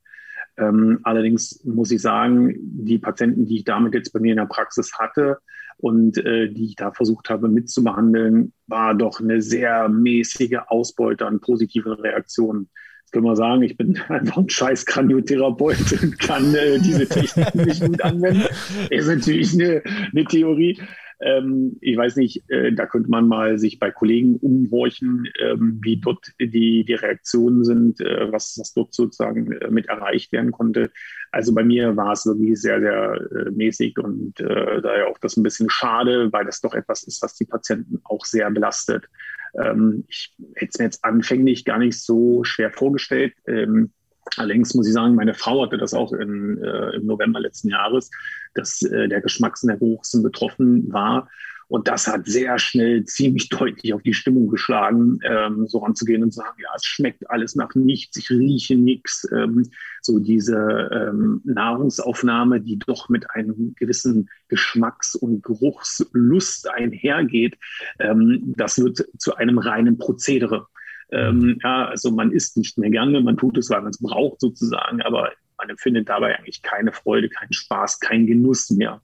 ähm, allerdings muss ich sagen, die Patienten, die ich damit jetzt bei mir in der Praxis hatte und äh, die ich da versucht habe mitzubehandeln, war doch eine sehr mäßige Ausbeute an positiven Reaktionen können wir sagen, ich bin einfach ein scheiß Kraniotherapeut und kann äh, diese Technik nicht gut anwenden. Ist natürlich eine, eine Theorie. Ähm, ich weiß nicht, äh, da könnte man mal sich bei Kollegen umhorchen, ähm, wie dort die, die Reaktionen sind, äh, was, was dort sozusagen äh, mit erreicht werden konnte. Also bei mir war es wirklich sehr, sehr äh, mäßig und äh, daher auch das ein bisschen schade, weil das doch etwas ist, was die Patienten auch sehr belastet. Ähm, ich hätte es mir jetzt anfänglich gar nicht so schwer vorgestellt. Ähm, allerdings muss ich sagen, meine Frau hatte das auch in, äh, im November letzten Jahres, dass äh, der Geschmacks- und der Geruchssinn betroffen war. Und das hat sehr schnell ziemlich deutlich auf die Stimmung geschlagen, ähm, so ranzugehen und zu sagen, ja, es schmeckt alles nach nichts, ich rieche nichts. Ähm, so diese ähm, Nahrungsaufnahme, die doch mit einem gewissen Geschmacks- und Geruchslust einhergeht, ähm, das wird zu einem reinen Prozedere. Ähm, ja, also man isst nicht mehr gerne, man tut es, weil man es braucht sozusagen, aber man empfindet dabei eigentlich keine Freude, keinen Spaß, keinen Genuss mehr.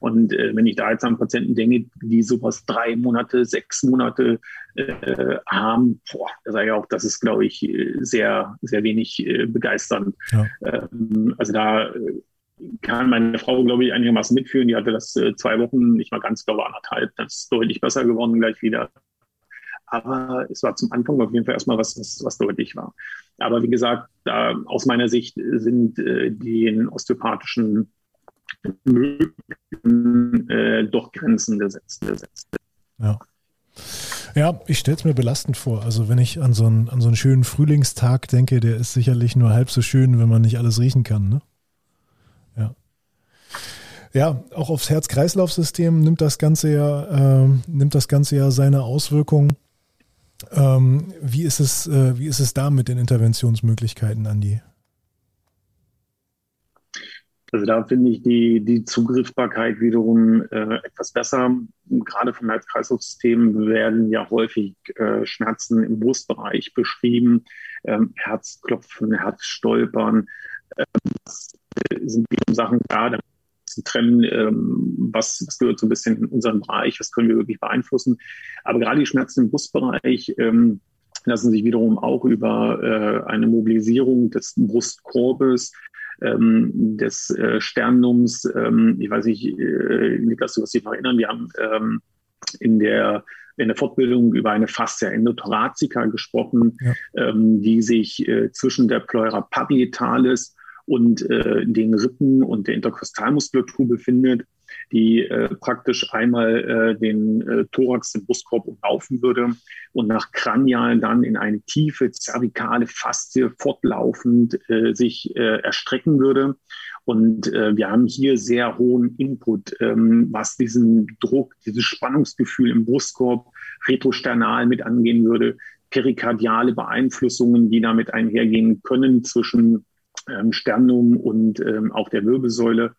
Und äh, wenn ich da jetzt an Patienten denke, die sowas drei Monate, sechs Monate äh, haben, boah, da sage ich auch, das ist, glaube ich, sehr, sehr wenig äh, begeisternd. Ja. Ähm, also da äh, kann meine Frau, glaube ich, einigermaßen mitführen. Die hatte das äh, zwei Wochen, nicht mal ganz, glaube anderthalb. Das ist deutlich besser geworden gleich wieder. Aber es war zum Anfang auf jeden Fall erstmal was, was, was deutlich war. Aber wie gesagt, da, aus meiner Sicht sind äh, die osteopathischen Möglichkeiten äh, doch Grenzen gesetzt. gesetzt. Ja. Ja, ich stelle es mir belastend vor. Also wenn ich an so, einen, an so einen schönen Frühlingstag denke, der ist sicherlich nur halb so schön, wenn man nicht alles riechen kann. Ne? Ja. Ja, auch aufs Herz-Kreislauf-System nimmt das Ganze ja, äh, nimmt das Ganze ja seine Auswirkungen. Ähm, wie, ist es, äh, wie ist es da mit den Interventionsmöglichkeiten, Andi? Also da finde ich die, die Zugriffbarkeit wiederum äh, etwas besser. Gerade vom Herz-Kreislauf-System werden ja häufig äh, Schmerzen im Brustbereich beschrieben, ähm, Herzklopfen, Herzstolpern. Äh, das sind die Sachen da, da zu trennen, ähm, was, was gehört so ein bisschen in unseren Bereich, was können wir wirklich beeinflussen. Aber gerade die Schmerzen im Brustbereich ähm, lassen sich wiederum auch über äh, eine Mobilisierung des Brustkorbes ähm, des äh, Sternums, ähm, ich weiß nicht, äh, Niklas, du wirst dich noch erinnern, wir haben ähm, in der in der Fortbildung über eine Fascia endothoracica gesprochen, ja. ähm, die sich äh, zwischen der Pleura parietalis und äh, den Rippen und der Interkostalmuskulatur befindet, die äh, praktisch einmal äh, den äh, Thorax, den Brustkorb umlaufen würde und nach Kranial dann in eine tiefe zervikale Faszie fortlaufend äh, sich äh, erstrecken würde. Und äh, wir haben hier sehr hohen Input, ähm, was diesen Druck, dieses Spannungsgefühl im Brustkorb retrosternal mit angehen würde, perikardiale Beeinflussungen, die damit einhergehen können zwischen ähm, Sternum und ähm, auch der Wirbelsäule.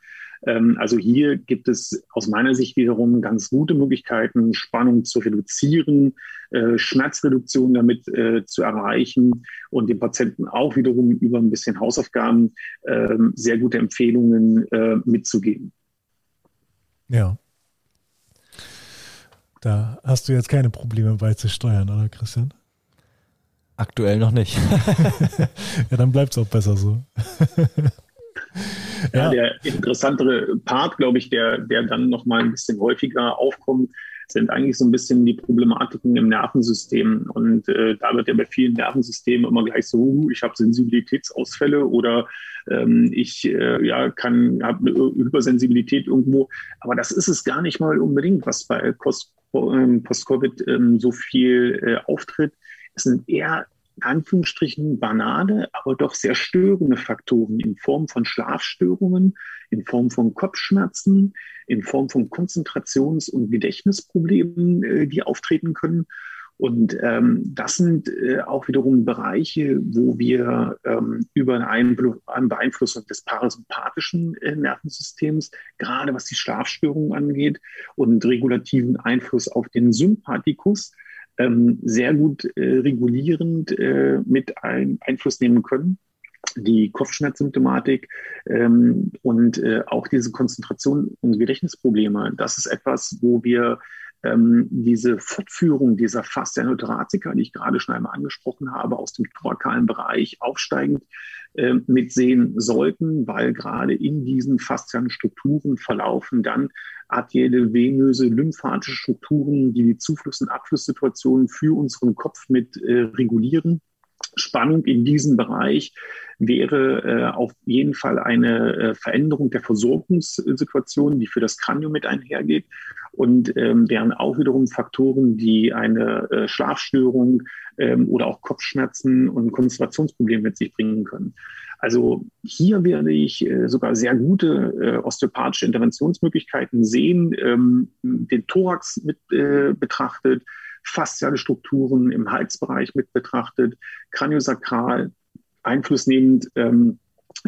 Ähm, also hier gibt es aus meiner Sicht wiederum ganz gute Möglichkeiten, Spannung zu reduzieren, äh, Schmerzreduktion damit äh, zu erreichen und dem Patienten auch wiederum über ein bisschen Hausaufgaben äh, sehr gute Empfehlungen äh, mitzugeben. Ja. Da hast du jetzt keine Probleme beizusteuern, oder Christian? Aktuell noch nicht. ja, dann bleibt es auch besser so. ja, der interessantere Part, glaube ich, der, der dann noch mal ein bisschen häufiger aufkommt, sind eigentlich so ein bisschen die Problematiken im Nervensystem. Und äh, da wird ja bei vielen Nervensystemen immer gleich so, uh, ich habe Sensibilitätsausfälle oder ähm, ich äh, ja, kann habe eine Hypersensibilität irgendwo. Aber das ist es gar nicht mal unbedingt, was bei ähm, Post-Covid ähm, so viel äh, auftritt. Es sind eher Anführungsstrichen banale, aber doch sehr störende Faktoren in Form von Schlafstörungen, in Form von Kopfschmerzen, in Form von Konzentrations- und Gedächtnisproblemen, äh, die auftreten können. Und ähm, das sind äh, auch wiederum Bereiche, wo wir ähm, über eine, Beeinflussung des parasympathischen äh, Nervensystems, gerade was die Schlafstörungen angeht, und regulativen Einfluss auf den Sympathikus, ähm, sehr gut äh, regulierend äh, mit ein, Einfluss nehmen können. Die Kopfschmerzsymptomatik ähm, und äh, auch diese Konzentration und Gedächtnisprobleme, das ist etwas, wo wir ähm, diese Fortführung dieser Fascia notoracica, die ich gerade schon einmal angesprochen habe, aus dem thorakalen Bereich aufsteigend äh, mitsehen sollten, weil gerade in diesen faszialen Strukturen verlaufen dann arterielle, venöse, lymphatische Strukturen, die die Zufluss- und Abflusssituationen für unseren Kopf mit äh, regulieren. Spannung in diesem Bereich wäre äh, auf jeden Fall eine äh, Veränderung der Versorgungssituation, die für das Kranium mit einhergeht und ähm, wären auch wiederum Faktoren, die eine äh, Schlafstörung ähm, oder auch Kopfschmerzen und Konzentrationsprobleme mit sich bringen können. Also hier werde ich äh, sogar sehr gute äh, osteopathische Interventionsmöglichkeiten sehen, ähm, den Thorax mit äh, betrachtet, fasziale Strukturen im Halsbereich mit betrachtet, Kraniosakral, einflussnehmend ähm,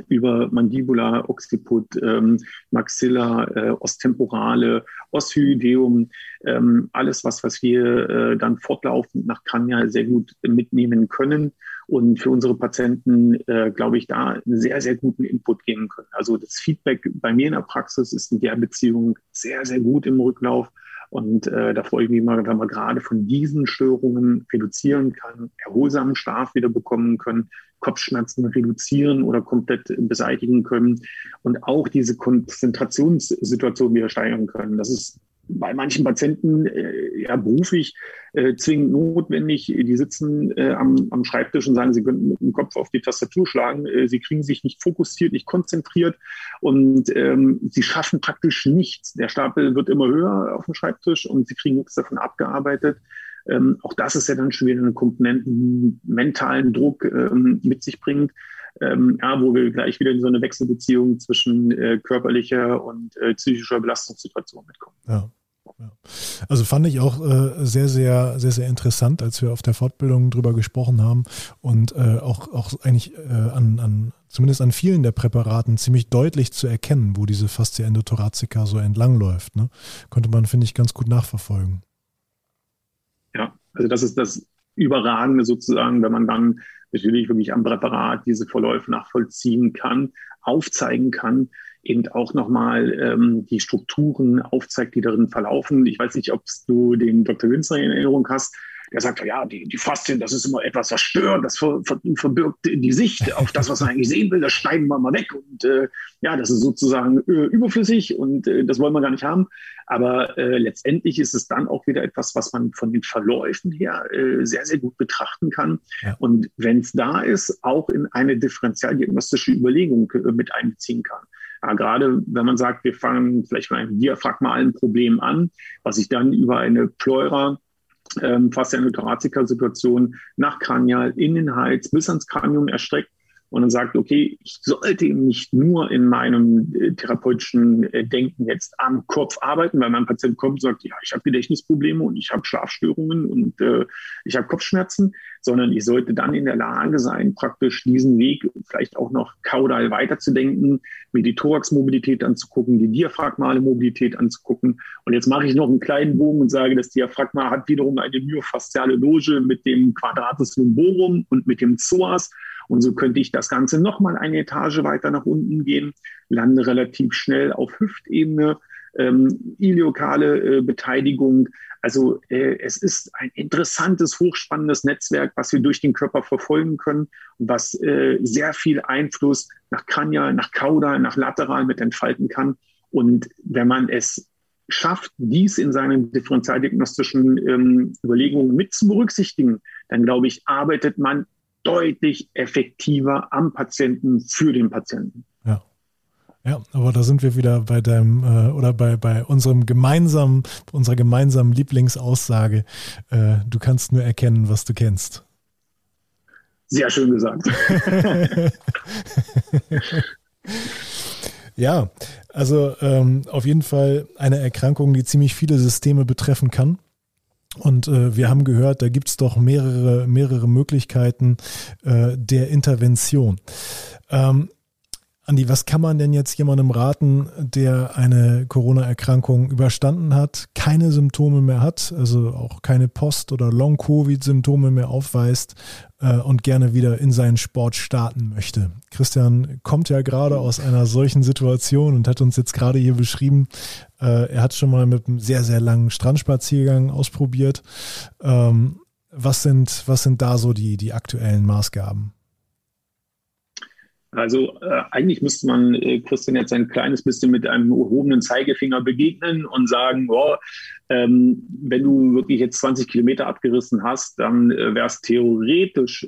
über Mandibula, Occiput, ähm, Maxilla, äh, Ostemporale, Oshyoideum, ähm, alles was, was wir äh, dann fortlaufend nach Krania sehr gut mitnehmen können und für unsere Patienten, äh, glaube ich, da einen sehr, sehr guten Input geben können. Also das Feedback bei mir in der Praxis ist in der Beziehung sehr, sehr gut im Rücklauf. Und äh, da freue ich mich mal, wenn man gerade von diesen Störungen reduzieren kann, erholsamen Schlaf wieder bekommen können, Kopfschmerzen reduzieren oder komplett beseitigen können und auch diese Konzentrationssituation wieder steigern können. Das ist bei manchen Patienten äh, ja beruflich äh, zwingend notwendig. Die sitzen äh, am, am Schreibtisch und sagen, sie könnten mit dem Kopf auf die Tastatur schlagen. Äh, sie kriegen sich nicht fokussiert, nicht konzentriert und ähm, sie schaffen praktisch nichts. Der Stapel wird immer höher auf dem Schreibtisch und sie kriegen nichts davon abgearbeitet. Ähm, auch das ist ja dann schon wieder eine Komponente, die mentalen Druck ähm, mit sich bringt. Ähm, ja, wo wir gleich wieder in so eine Wechselbeziehung zwischen äh, körperlicher und äh, psychischer Belastungssituation mitkommen. Ja. Ja. Also fand ich auch äh, sehr, sehr, sehr, sehr interessant, als wir auf der Fortbildung drüber gesprochen haben und äh, auch, auch eigentlich äh, an, an, zumindest an vielen der Präparaten ziemlich deutlich zu erkennen, wo diese Fascia endothoracica so entlangläuft. Ne? Konnte man, finde ich, ganz gut nachverfolgen. Ja, also das ist das Überragende sozusagen, wenn man dann natürlich wirklich am Präparat diese Verläufe nachvollziehen kann, aufzeigen kann, eben auch nochmal ähm, die Strukturen aufzeigt, die darin verlaufen. Ich weiß nicht, ob du den Dr. Winzer in Erinnerung hast. Der sagt, ja, die, die Faszien, das ist immer etwas, was stört, das ver, ver, verbirgt die Sicht auf das, was man eigentlich sehen will, das schneiden wir mal weg. Und äh, ja, das ist sozusagen äh, überflüssig und äh, das wollen wir gar nicht haben. Aber äh, letztendlich ist es dann auch wieder etwas, was man von den Verläufen her äh, sehr, sehr gut betrachten kann. Ja. Und wenn es da ist, auch in eine differentialdiagnostische Überlegung äh, mit einbeziehen kann. Ja, gerade wenn man sagt, wir fangen vielleicht mit einem diaphragmalen Problem an, was sich dann über eine Pleura ähm, fast eine Thoracica-Situation nach Kranial in den Hals bis ans Kranium erstreckt und dann sagt, okay, ich sollte eben nicht nur in meinem äh, therapeutischen äh, Denken jetzt am Kopf arbeiten, weil mein Patient kommt und sagt, ja, ich habe Gedächtnisprobleme und ich habe Schlafstörungen und äh, ich habe Kopfschmerzen, sondern ich sollte dann in der Lage sein, praktisch diesen Weg vielleicht auch noch kaudal weiterzudenken, mir die Thoraxmobilität anzugucken, die diaphragmale Mobilität anzugucken. Und jetzt mache ich noch einen kleinen Bogen und sage, das Diaphragma hat wiederum eine myofasziale Loge mit dem Quadratus lumborum und mit dem Psoas. Und so könnte ich das Ganze nochmal eine Etage weiter nach unten gehen, lande relativ schnell auf Hüftebene, ähm, iliokale äh, Beteiligung. Also äh, es ist ein interessantes, hochspannendes Netzwerk, was wir durch den Körper verfolgen können und was äh, sehr viel Einfluss nach Kranial, nach Kaudal, nach Lateral mit entfalten kann. Und wenn man es schafft, dies in seinen differentialdiagnostischen ähm, Überlegungen mit zu berücksichtigen, dann glaube ich, arbeitet man deutlich effektiver am Patienten für den Patienten. Ja. Ja, aber da sind wir wieder bei deinem äh, oder bei, bei unserem gemeinsamen, unserer gemeinsamen Lieblingsaussage. Äh, du kannst nur erkennen, was du kennst. Sehr schön gesagt. ja, also ähm, auf jeden Fall eine Erkrankung, die ziemlich viele Systeme betreffen kann. Und äh, wir haben gehört, da gibt's doch mehrere, mehrere Möglichkeiten äh, der Intervention. Ähm, Andi, was kann man denn jetzt jemandem raten, der eine Corona-Erkrankung überstanden hat, keine Symptome mehr hat, also auch keine Post- oder Long-Covid-Symptome mehr aufweist und gerne wieder in seinen Sport starten möchte? Christian kommt ja gerade aus einer solchen Situation und hat uns jetzt gerade hier beschrieben, äh, er hat schon mal mit einem sehr, sehr langen Strandspaziergang ausprobiert. Ähm, was, sind, was sind da so die, die aktuellen Maßgaben? Also äh, eigentlich müsste man äh, Christian jetzt ein kleines bisschen mit einem erhobenen Zeigefinger begegnen und sagen, oh, ähm, wenn du wirklich jetzt 20 Kilometer abgerissen hast, dann äh, wäre es theoretisch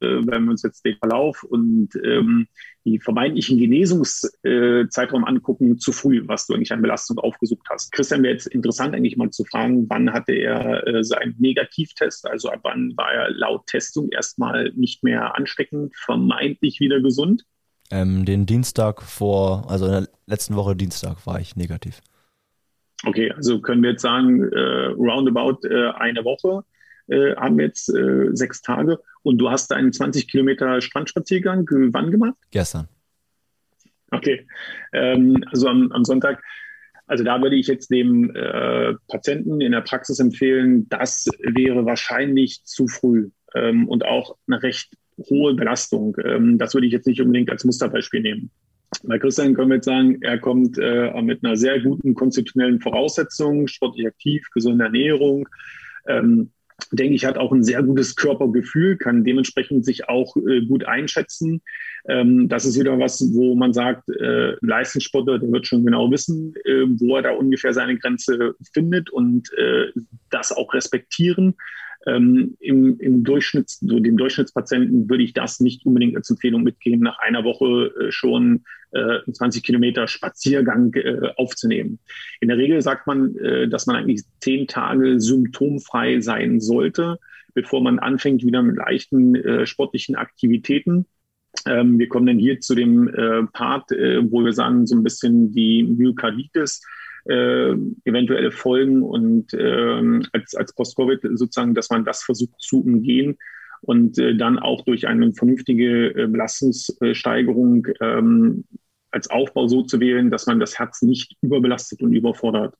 äh, wenn wir uns jetzt den Verlauf und ähm, die vermeintlichen Genesungszeitraum angucken, zu früh, was du eigentlich an Belastung aufgesucht hast. Christian, wäre jetzt interessant eigentlich mal zu fragen, wann hatte er äh, seinen Negativtest, also ab wann war er laut Testung erstmal nicht mehr ansteckend, vermeintlich wieder gesund? Ähm, den Dienstag vor, also in der letzten Woche Dienstag war ich negativ. Okay, also können wir jetzt sagen, äh, roundabout äh, eine Woche äh, haben wir jetzt äh, sechs Tage und du hast einen 20 Kilometer Strandspaziergang wann gemacht? Gestern. Okay, ähm, also am, am, Sonntag. Also da würde ich jetzt dem äh, Patienten in der Praxis empfehlen, das wäre wahrscheinlich zu früh ähm, und auch eine recht hohe Belastung. Ähm, das würde ich jetzt nicht unbedingt als Musterbeispiel nehmen. Bei Christian können wir jetzt sagen, er kommt äh, mit einer sehr guten konzeptionellen Voraussetzung, sportlich aktiv, gesunde Ernährung, ähm, denke ich, hat auch ein sehr gutes Körpergefühl, kann dementsprechend sich auch äh, gut einschätzen. Ähm, das ist wieder was, wo man sagt, äh, Leistungssportler, der wird schon genau wissen, äh, wo er da ungefähr seine Grenze findet und äh, das auch respektieren. Ähm, im, im Durchschnitt, so dem Durchschnittspatienten würde ich das nicht unbedingt als Empfehlung mitgeben, nach einer Woche äh, schon äh, 20 Kilometer Spaziergang äh, aufzunehmen. In der Regel sagt man, äh, dass man eigentlich zehn Tage symptomfrei sein sollte, bevor man anfängt wieder mit leichten äh, sportlichen Aktivitäten. Ähm, wir kommen dann hier zu dem äh, Part, äh, wo wir sagen, so ein bisschen die Myokarditis äh, eventuelle Folgen und ähm, als, als Post-Covid sozusagen, dass man das versucht zu umgehen und äh, dann auch durch eine vernünftige äh, Belastungssteigerung ähm, als Aufbau so zu wählen, dass man das Herz nicht überbelastet und überfordert.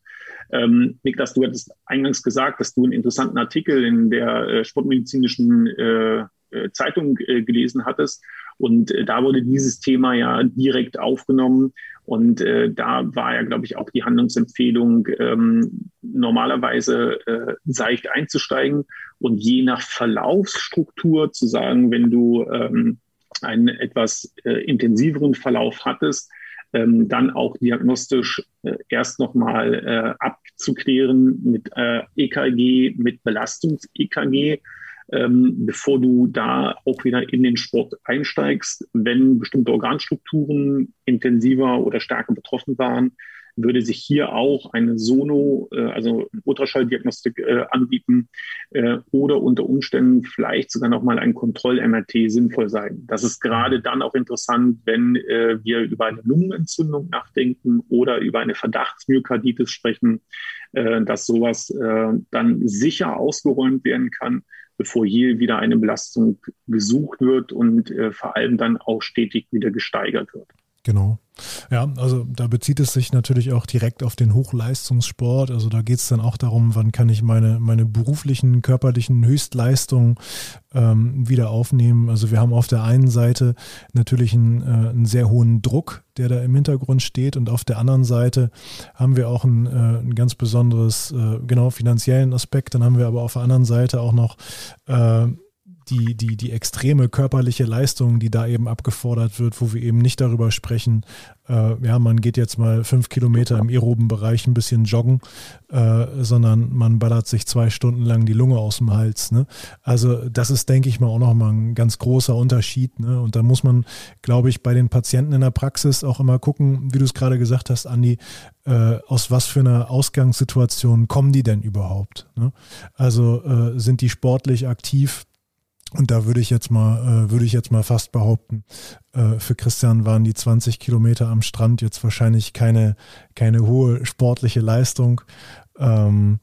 Ähm, Niklas, du hattest eingangs gesagt, dass du einen interessanten Artikel in der äh, sportmedizinischen äh, äh Zeitung gelesen hattest. Und äh, da wurde dieses Thema ja direkt aufgenommen. Und äh, da war ja, glaube ich, auch die Handlungsempfehlung, ähm, normalerweise äh, seicht einzusteigen und je nach Verlaufsstruktur zu sagen, wenn du ähm, einen etwas äh, intensiveren Verlauf hattest, ähm, dann auch diagnostisch äh, erst nochmal äh, abzuklären mit äh, EKG, mit Belastungs-EKG ähm, bevor du da auch wieder in den Sport einsteigst. Wenn bestimmte Organstrukturen intensiver oder stärker betroffen waren, würde sich hier auch eine Sono, äh, also Ultraschalldiagnostik äh, anbieten äh, oder unter Umständen vielleicht sogar nochmal ein Kontroll-MRT sinnvoll sein. Das ist gerade dann auch interessant, wenn äh, wir über eine Lungenentzündung nachdenken oder über eine Verdachtsmyokarditis sprechen, äh, dass sowas äh, dann sicher ausgeräumt werden kann bevor hier wieder eine Belastung gesucht wird und äh, vor allem dann auch stetig wieder gesteigert wird. Genau. Ja, also da bezieht es sich natürlich auch direkt auf den Hochleistungssport. Also da geht es dann auch darum, wann kann ich meine, meine beruflichen, körperlichen Höchstleistungen ähm, wieder aufnehmen. Also wir haben auf der einen Seite natürlich einen, äh, einen, sehr hohen Druck, der da im Hintergrund steht und auf der anderen Seite haben wir auch ein, äh, ein ganz besonderes, äh, genau, finanziellen Aspekt. Dann haben wir aber auf der anderen Seite auch noch äh, die, die, die extreme körperliche Leistung, die da eben abgefordert wird, wo wir eben nicht darüber sprechen, äh, ja, man geht jetzt mal fünf Kilometer im aeroben Bereich ein bisschen joggen, äh, sondern man ballert sich zwei Stunden lang die Lunge aus dem Hals. Ne? Also das ist, denke ich mal, auch nochmal ein ganz großer Unterschied. Ne? Und da muss man, glaube ich, bei den Patienten in der Praxis auch immer gucken, wie du es gerade gesagt hast, Andi, äh, aus was für einer Ausgangssituation kommen die denn überhaupt? Ne? Also äh, sind die sportlich aktiv? Und da würde ich jetzt mal, äh, würde ich jetzt mal fast behaupten, äh, für Christian waren die 20 Kilometer am Strand jetzt wahrscheinlich keine, keine hohe sportliche Leistung. Ähm,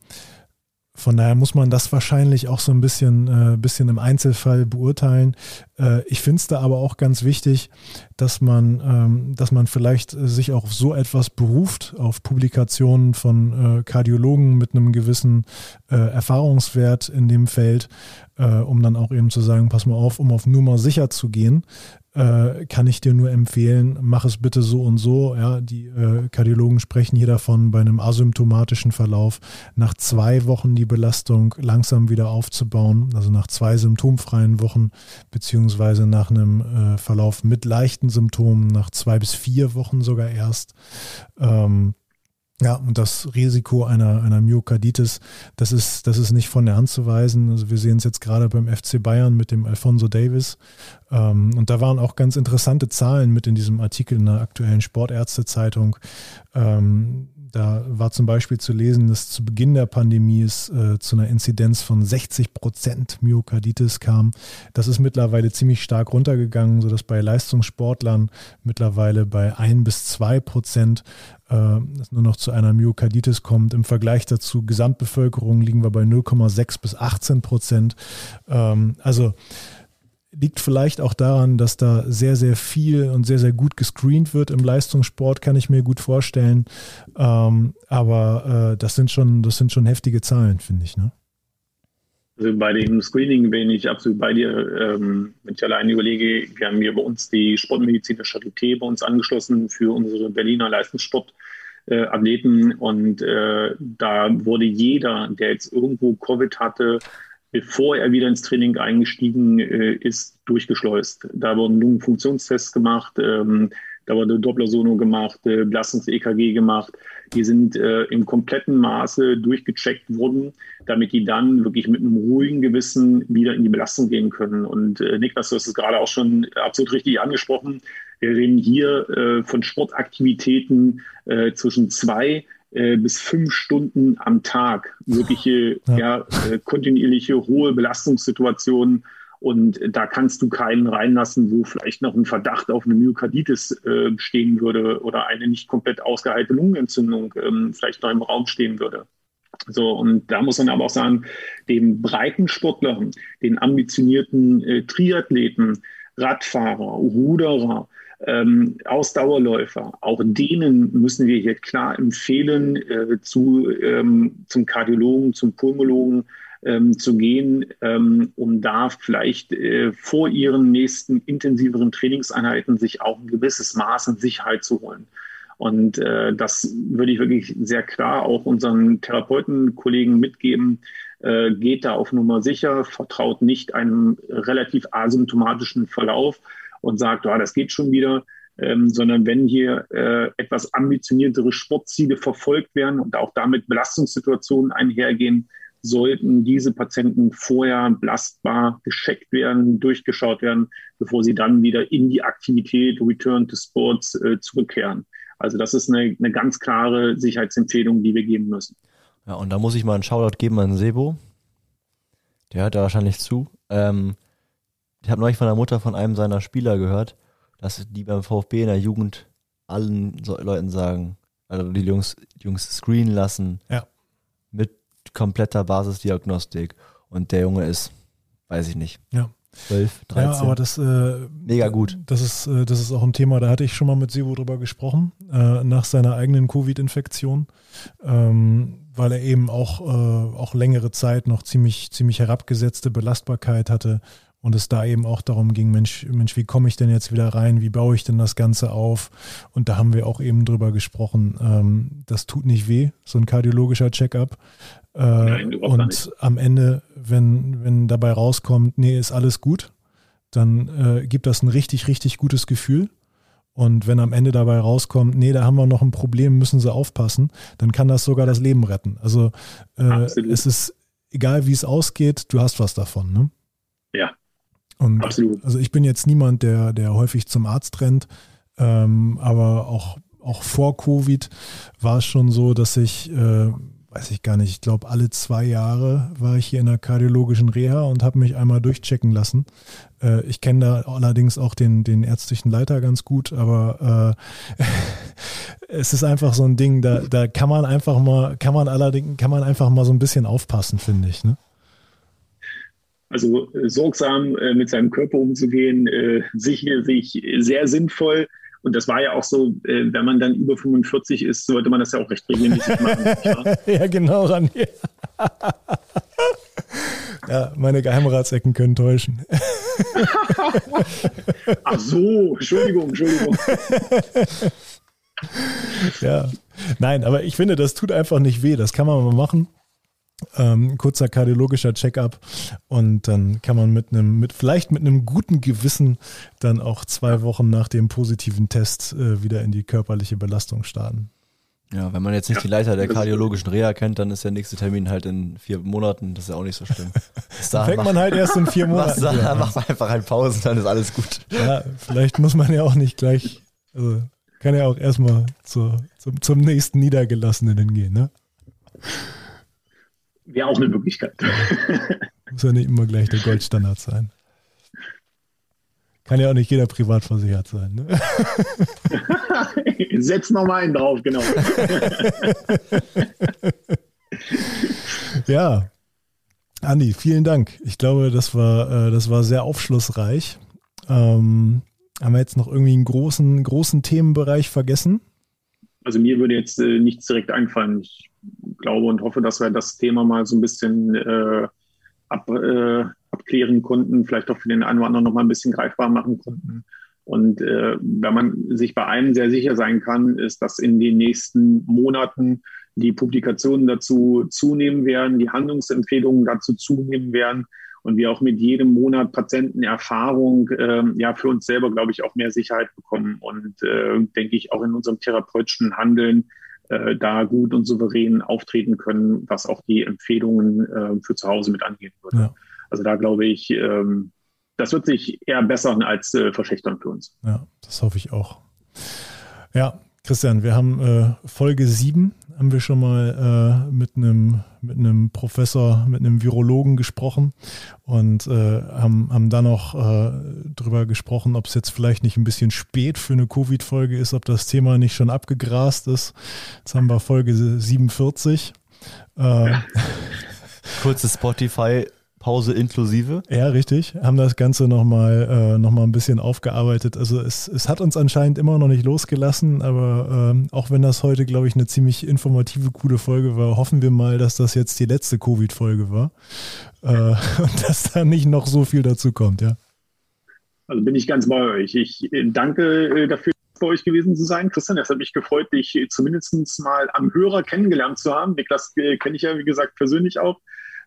von daher muss man das wahrscheinlich auch so ein bisschen, äh, bisschen im Einzelfall beurteilen. Äh, ich finde es da aber auch ganz wichtig, dass man, ähm, dass man vielleicht sich auch auf so etwas beruft, auf Publikationen von äh, Kardiologen mit einem gewissen äh, Erfahrungswert in dem Feld, äh, um dann auch eben zu sagen, pass mal auf, um auf Nummer sicher zu gehen, äh, kann ich dir nur empfehlen, mach es bitte so und so. Ja, die äh, Kardiologen sprechen hier davon, bei einem asymptomatischen Verlauf nach zwei Wochen die Belastung langsam wieder aufzubauen, also nach zwei symptomfreien Wochen, beziehungsweise nach einem äh, Verlauf mit leichten Symptomen, nach zwei bis vier Wochen sogar erst. Ähm, Ja, und das Risiko einer, einer Myokarditis, das ist, das ist nicht von der Hand zu weisen. Also wir sehen es jetzt gerade beim FC Bayern mit dem Alfonso Davis. Ähm, und da waren auch ganz interessante Zahlen mit in diesem Artikel in der aktuellen Sportärztezeitung. Ähm, da war zum Beispiel zu lesen, dass zu Beginn der Pandemie es äh, zu einer Inzidenz von 60 Prozent Myokarditis kam. Das ist mittlerweile ziemlich stark runtergegangen, sodass bei Leistungssportlern mittlerweile bei ein bis zwei Prozent äh, es nur noch zu einer Myokarditis kommt. Im Vergleich dazu Gesamtbevölkerung liegen wir bei 0,6 bis 18 Prozent. Ähm, also liegt vielleicht auch daran, dass da sehr, sehr viel und sehr, sehr gut gescreent wird im Leistungssport, kann ich mir gut vorstellen. Ähm, aber äh, das sind schon, das sind schon heftige Zahlen, finde ich. Ne? Also bei dem Screening bin ich absolut bei dir. Ähm, wenn ich alleine überlege, wir haben hier bei uns die Sportmedizin der Charité bei uns angeschlossen für unsere Berliner Leistungssportathleten. Äh, und äh, da wurde jeder, der jetzt irgendwo Covid hatte, bevor er wieder ins Training eingestiegen äh, ist, durchgeschleust. Da wurden Lungenfunktionstests gemacht, ähm, da wurde Doppler-Sono gemacht, äh, Belastungs-EKG gemacht. Die sind äh, im kompletten Maße durchgecheckt worden, damit die dann wirklich mit einem ruhigen Gewissen wieder in die Belastung gehen können. Und äh, Niklas, du hast es gerade auch schon absolut richtig angesprochen. Wir reden hier äh, von Sportaktivitäten äh, zwischen zwei äh, bis fünf Stunden am Tag wirkliche ja. ja äh, kontinuierliche hohe Belastungssituationen. Und da kannst du keinen reinlassen, wo vielleicht noch ein Verdacht auf eine Myokarditis äh, stehen würde oder eine nicht komplett ausgeheilte Lungenentzündung ähm, vielleicht noch im Raum stehen würde. So, und da muss man aber auch sagen, dem Breitensportler, den ambitionierten äh, Triathleten, Radfahrer, Ruderer, ähm, Ausdauerläufer, auch denen müssen wir hier klar empfehlen, äh, zu, ähm, zum Kardiologen, zum Pulmologen ähm, zu gehen, ähm, um da vielleicht äh, vor ihren nächsten intensiveren Trainingseinheiten sich auch ein gewisses Maß an Sicherheit zu holen. Und äh, das würde ich wirklich sehr klar auch unseren Therapeutenkollegen mitgeben. Äh, geht da auf Nummer sicher, vertraut nicht einem relativ asymptomatischen Verlauf, und sagt, ja, das geht schon wieder, ähm, sondern wenn hier äh, etwas ambitioniertere Sportziele verfolgt werden und auch damit Belastungssituationen einhergehen, sollten diese Patienten vorher belastbar gescheckt werden, durchgeschaut werden, bevor sie dann wieder in die Aktivität Return to Sports äh, zurückkehren. Also das ist eine, eine ganz klare Sicherheitsempfehlung, die wir geben müssen. Ja, und da muss ich mal einen Shoutout geben an Sebo. Der hört da wahrscheinlich zu. Ähm, ich habe neulich von der Mutter von einem seiner Spieler gehört, dass die beim VfB in der Jugend allen so Leuten sagen, also die Jungs, die Jungs screenen lassen ja. mit kompletter Basisdiagnostik. Und der Junge ist, weiß ich nicht. Ja. 12, 13. Ja, aber das, äh, Mega gut. Das ist, äh, das ist auch ein Thema, da hatte ich schon mal mit Sivo drüber gesprochen, äh, nach seiner eigenen Covid-Infektion, ähm, weil er eben auch, äh, auch längere Zeit noch ziemlich, ziemlich herabgesetzte Belastbarkeit hatte und es da eben auch darum ging, Mensch, Mensch, wie komme ich denn jetzt wieder rein? Wie baue ich denn das Ganze auf? Und da haben wir auch eben drüber gesprochen. Ähm, das tut nicht weh, so ein kardiologischer Check-up. Äh, Nein, und am Ende, wenn, wenn dabei rauskommt, nee, ist alles gut, dann äh, gibt das ein richtig, richtig gutes Gefühl. Und wenn am Ende dabei rauskommt, nee, da haben wir noch ein Problem, müssen Sie aufpassen, dann kann das sogar das Leben retten. Also äh, es ist egal, wie es ausgeht, du hast was davon. Ne? Und Absolut. Also ich bin jetzt niemand, der, der häufig zum Arzt rennt, ähm, aber auch, auch vor Covid war es schon so, dass ich, äh, weiß ich gar nicht, ich glaube alle zwei Jahre war ich hier in der kardiologischen Reha und habe mich einmal durchchecken lassen. Äh, ich kenne da allerdings auch den, den ärztlichen Leiter ganz gut, aber äh, es ist einfach so ein Ding, da, da kann man einfach mal, kann man allerdings, kann man einfach mal so ein bisschen aufpassen, finde ich. Ne? Also äh, sorgsam äh, mit seinem Körper umzugehen, äh, sicherlich sehr sinnvoll. Und das war ja auch so, äh, wenn man dann über 45 ist, sollte man das ja auch recht regelmäßig machen. ja, genau, Rani. ja, meine Geheimratsecken können täuschen. Ach so, Entschuldigung, Entschuldigung. ja, nein, aber ich finde, das tut einfach nicht weh. Das kann man mal machen ähm, kurzer kardiologischer Check-up und dann kann man mit einem, mit vielleicht mit einem guten Gewissen dann auch zwei Wochen nach dem positiven Test äh, wieder in die körperliche Belastung starten. Ja, wenn man jetzt nicht die Leiter der kardiologischen Reha kennt, dann ist der nächste Termin halt in vier Monaten. Das ist ja auch nicht so schlimm. da fängt man halt erst in vier Monaten. an. da macht man einfach halt Pausen, dann ist alles gut. Ja, vielleicht muss man ja auch nicht gleich, also kann ja auch erstmal zu, zum, zum nächsten Niedergelassenen hingehen, ne? Wäre auch eine Möglichkeit. Muss ja nicht immer gleich der Goldstandard sein. Kann ja auch nicht jeder privat versichert sein. Ne? Setz noch mal einen drauf, genau. ja, Andi, vielen Dank. Ich glaube, das war, äh, das war sehr aufschlussreich. Ähm, haben wir jetzt noch irgendwie einen großen, großen Themenbereich vergessen? Also mir würde jetzt äh, nichts direkt einfallen. Ich glaube und hoffe, dass wir das Thema mal so ein bisschen äh, ab, äh, abklären konnten, vielleicht auch für den einen oder anderen noch mal ein bisschen greifbar machen konnten. Und äh, wenn man sich bei einem sehr sicher sein kann, ist, dass in den nächsten Monaten die Publikationen dazu zunehmen werden, die Handlungsempfehlungen dazu zunehmen werden und wir auch mit jedem Monat Patientenerfahrung äh, ja für uns selber, glaube ich, auch mehr Sicherheit bekommen und äh, denke ich auch in unserem therapeutischen Handeln äh, da gut und souverän auftreten können, was auch die Empfehlungen äh, für zu Hause mit angehen würde. Ja. Also da glaube ich, ähm, das wird sich eher bessern als äh, verschlechtern für uns. Ja, das hoffe ich auch. Ja, Christian, wir haben äh, Folge 7, haben wir schon mal äh, mit einem mit einem Professor, mit einem Virologen gesprochen und äh, haben, haben dann noch äh, drüber gesprochen, ob es jetzt vielleicht nicht ein bisschen spät für eine Covid-Folge ist, ob das Thema nicht schon abgegrast ist. Jetzt haben wir Folge 47. Äh. Kurze Spotify Pause inklusive. Ja, richtig. Haben das Ganze nochmal äh, noch ein bisschen aufgearbeitet. Also es, es hat uns anscheinend immer noch nicht losgelassen, aber ähm, auch wenn das heute, glaube ich, eine ziemlich informative, coole Folge war, hoffen wir mal, dass das jetzt die letzte Covid-Folge war äh, und dass da nicht noch so viel dazu kommt, ja. Also bin ich ganz bei euch. Ich äh, danke äh, dafür, bei euch gewesen zu sein. Christian, es hat mich gefreut, dich zumindest mal am Hörer kennengelernt zu haben. Niklas äh, kenne ich ja, wie gesagt, persönlich auch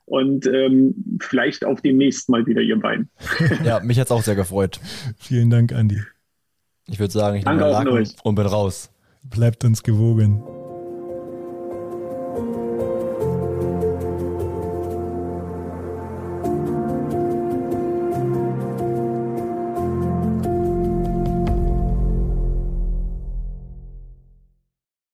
und ähm, vielleicht auf demnächst mal wieder ihr Bein. ja, mich hat es auch sehr gefreut. Vielen Dank, Andi. Ich würde sagen, ich nehme Laken und bin raus. Bleibt uns gewogen.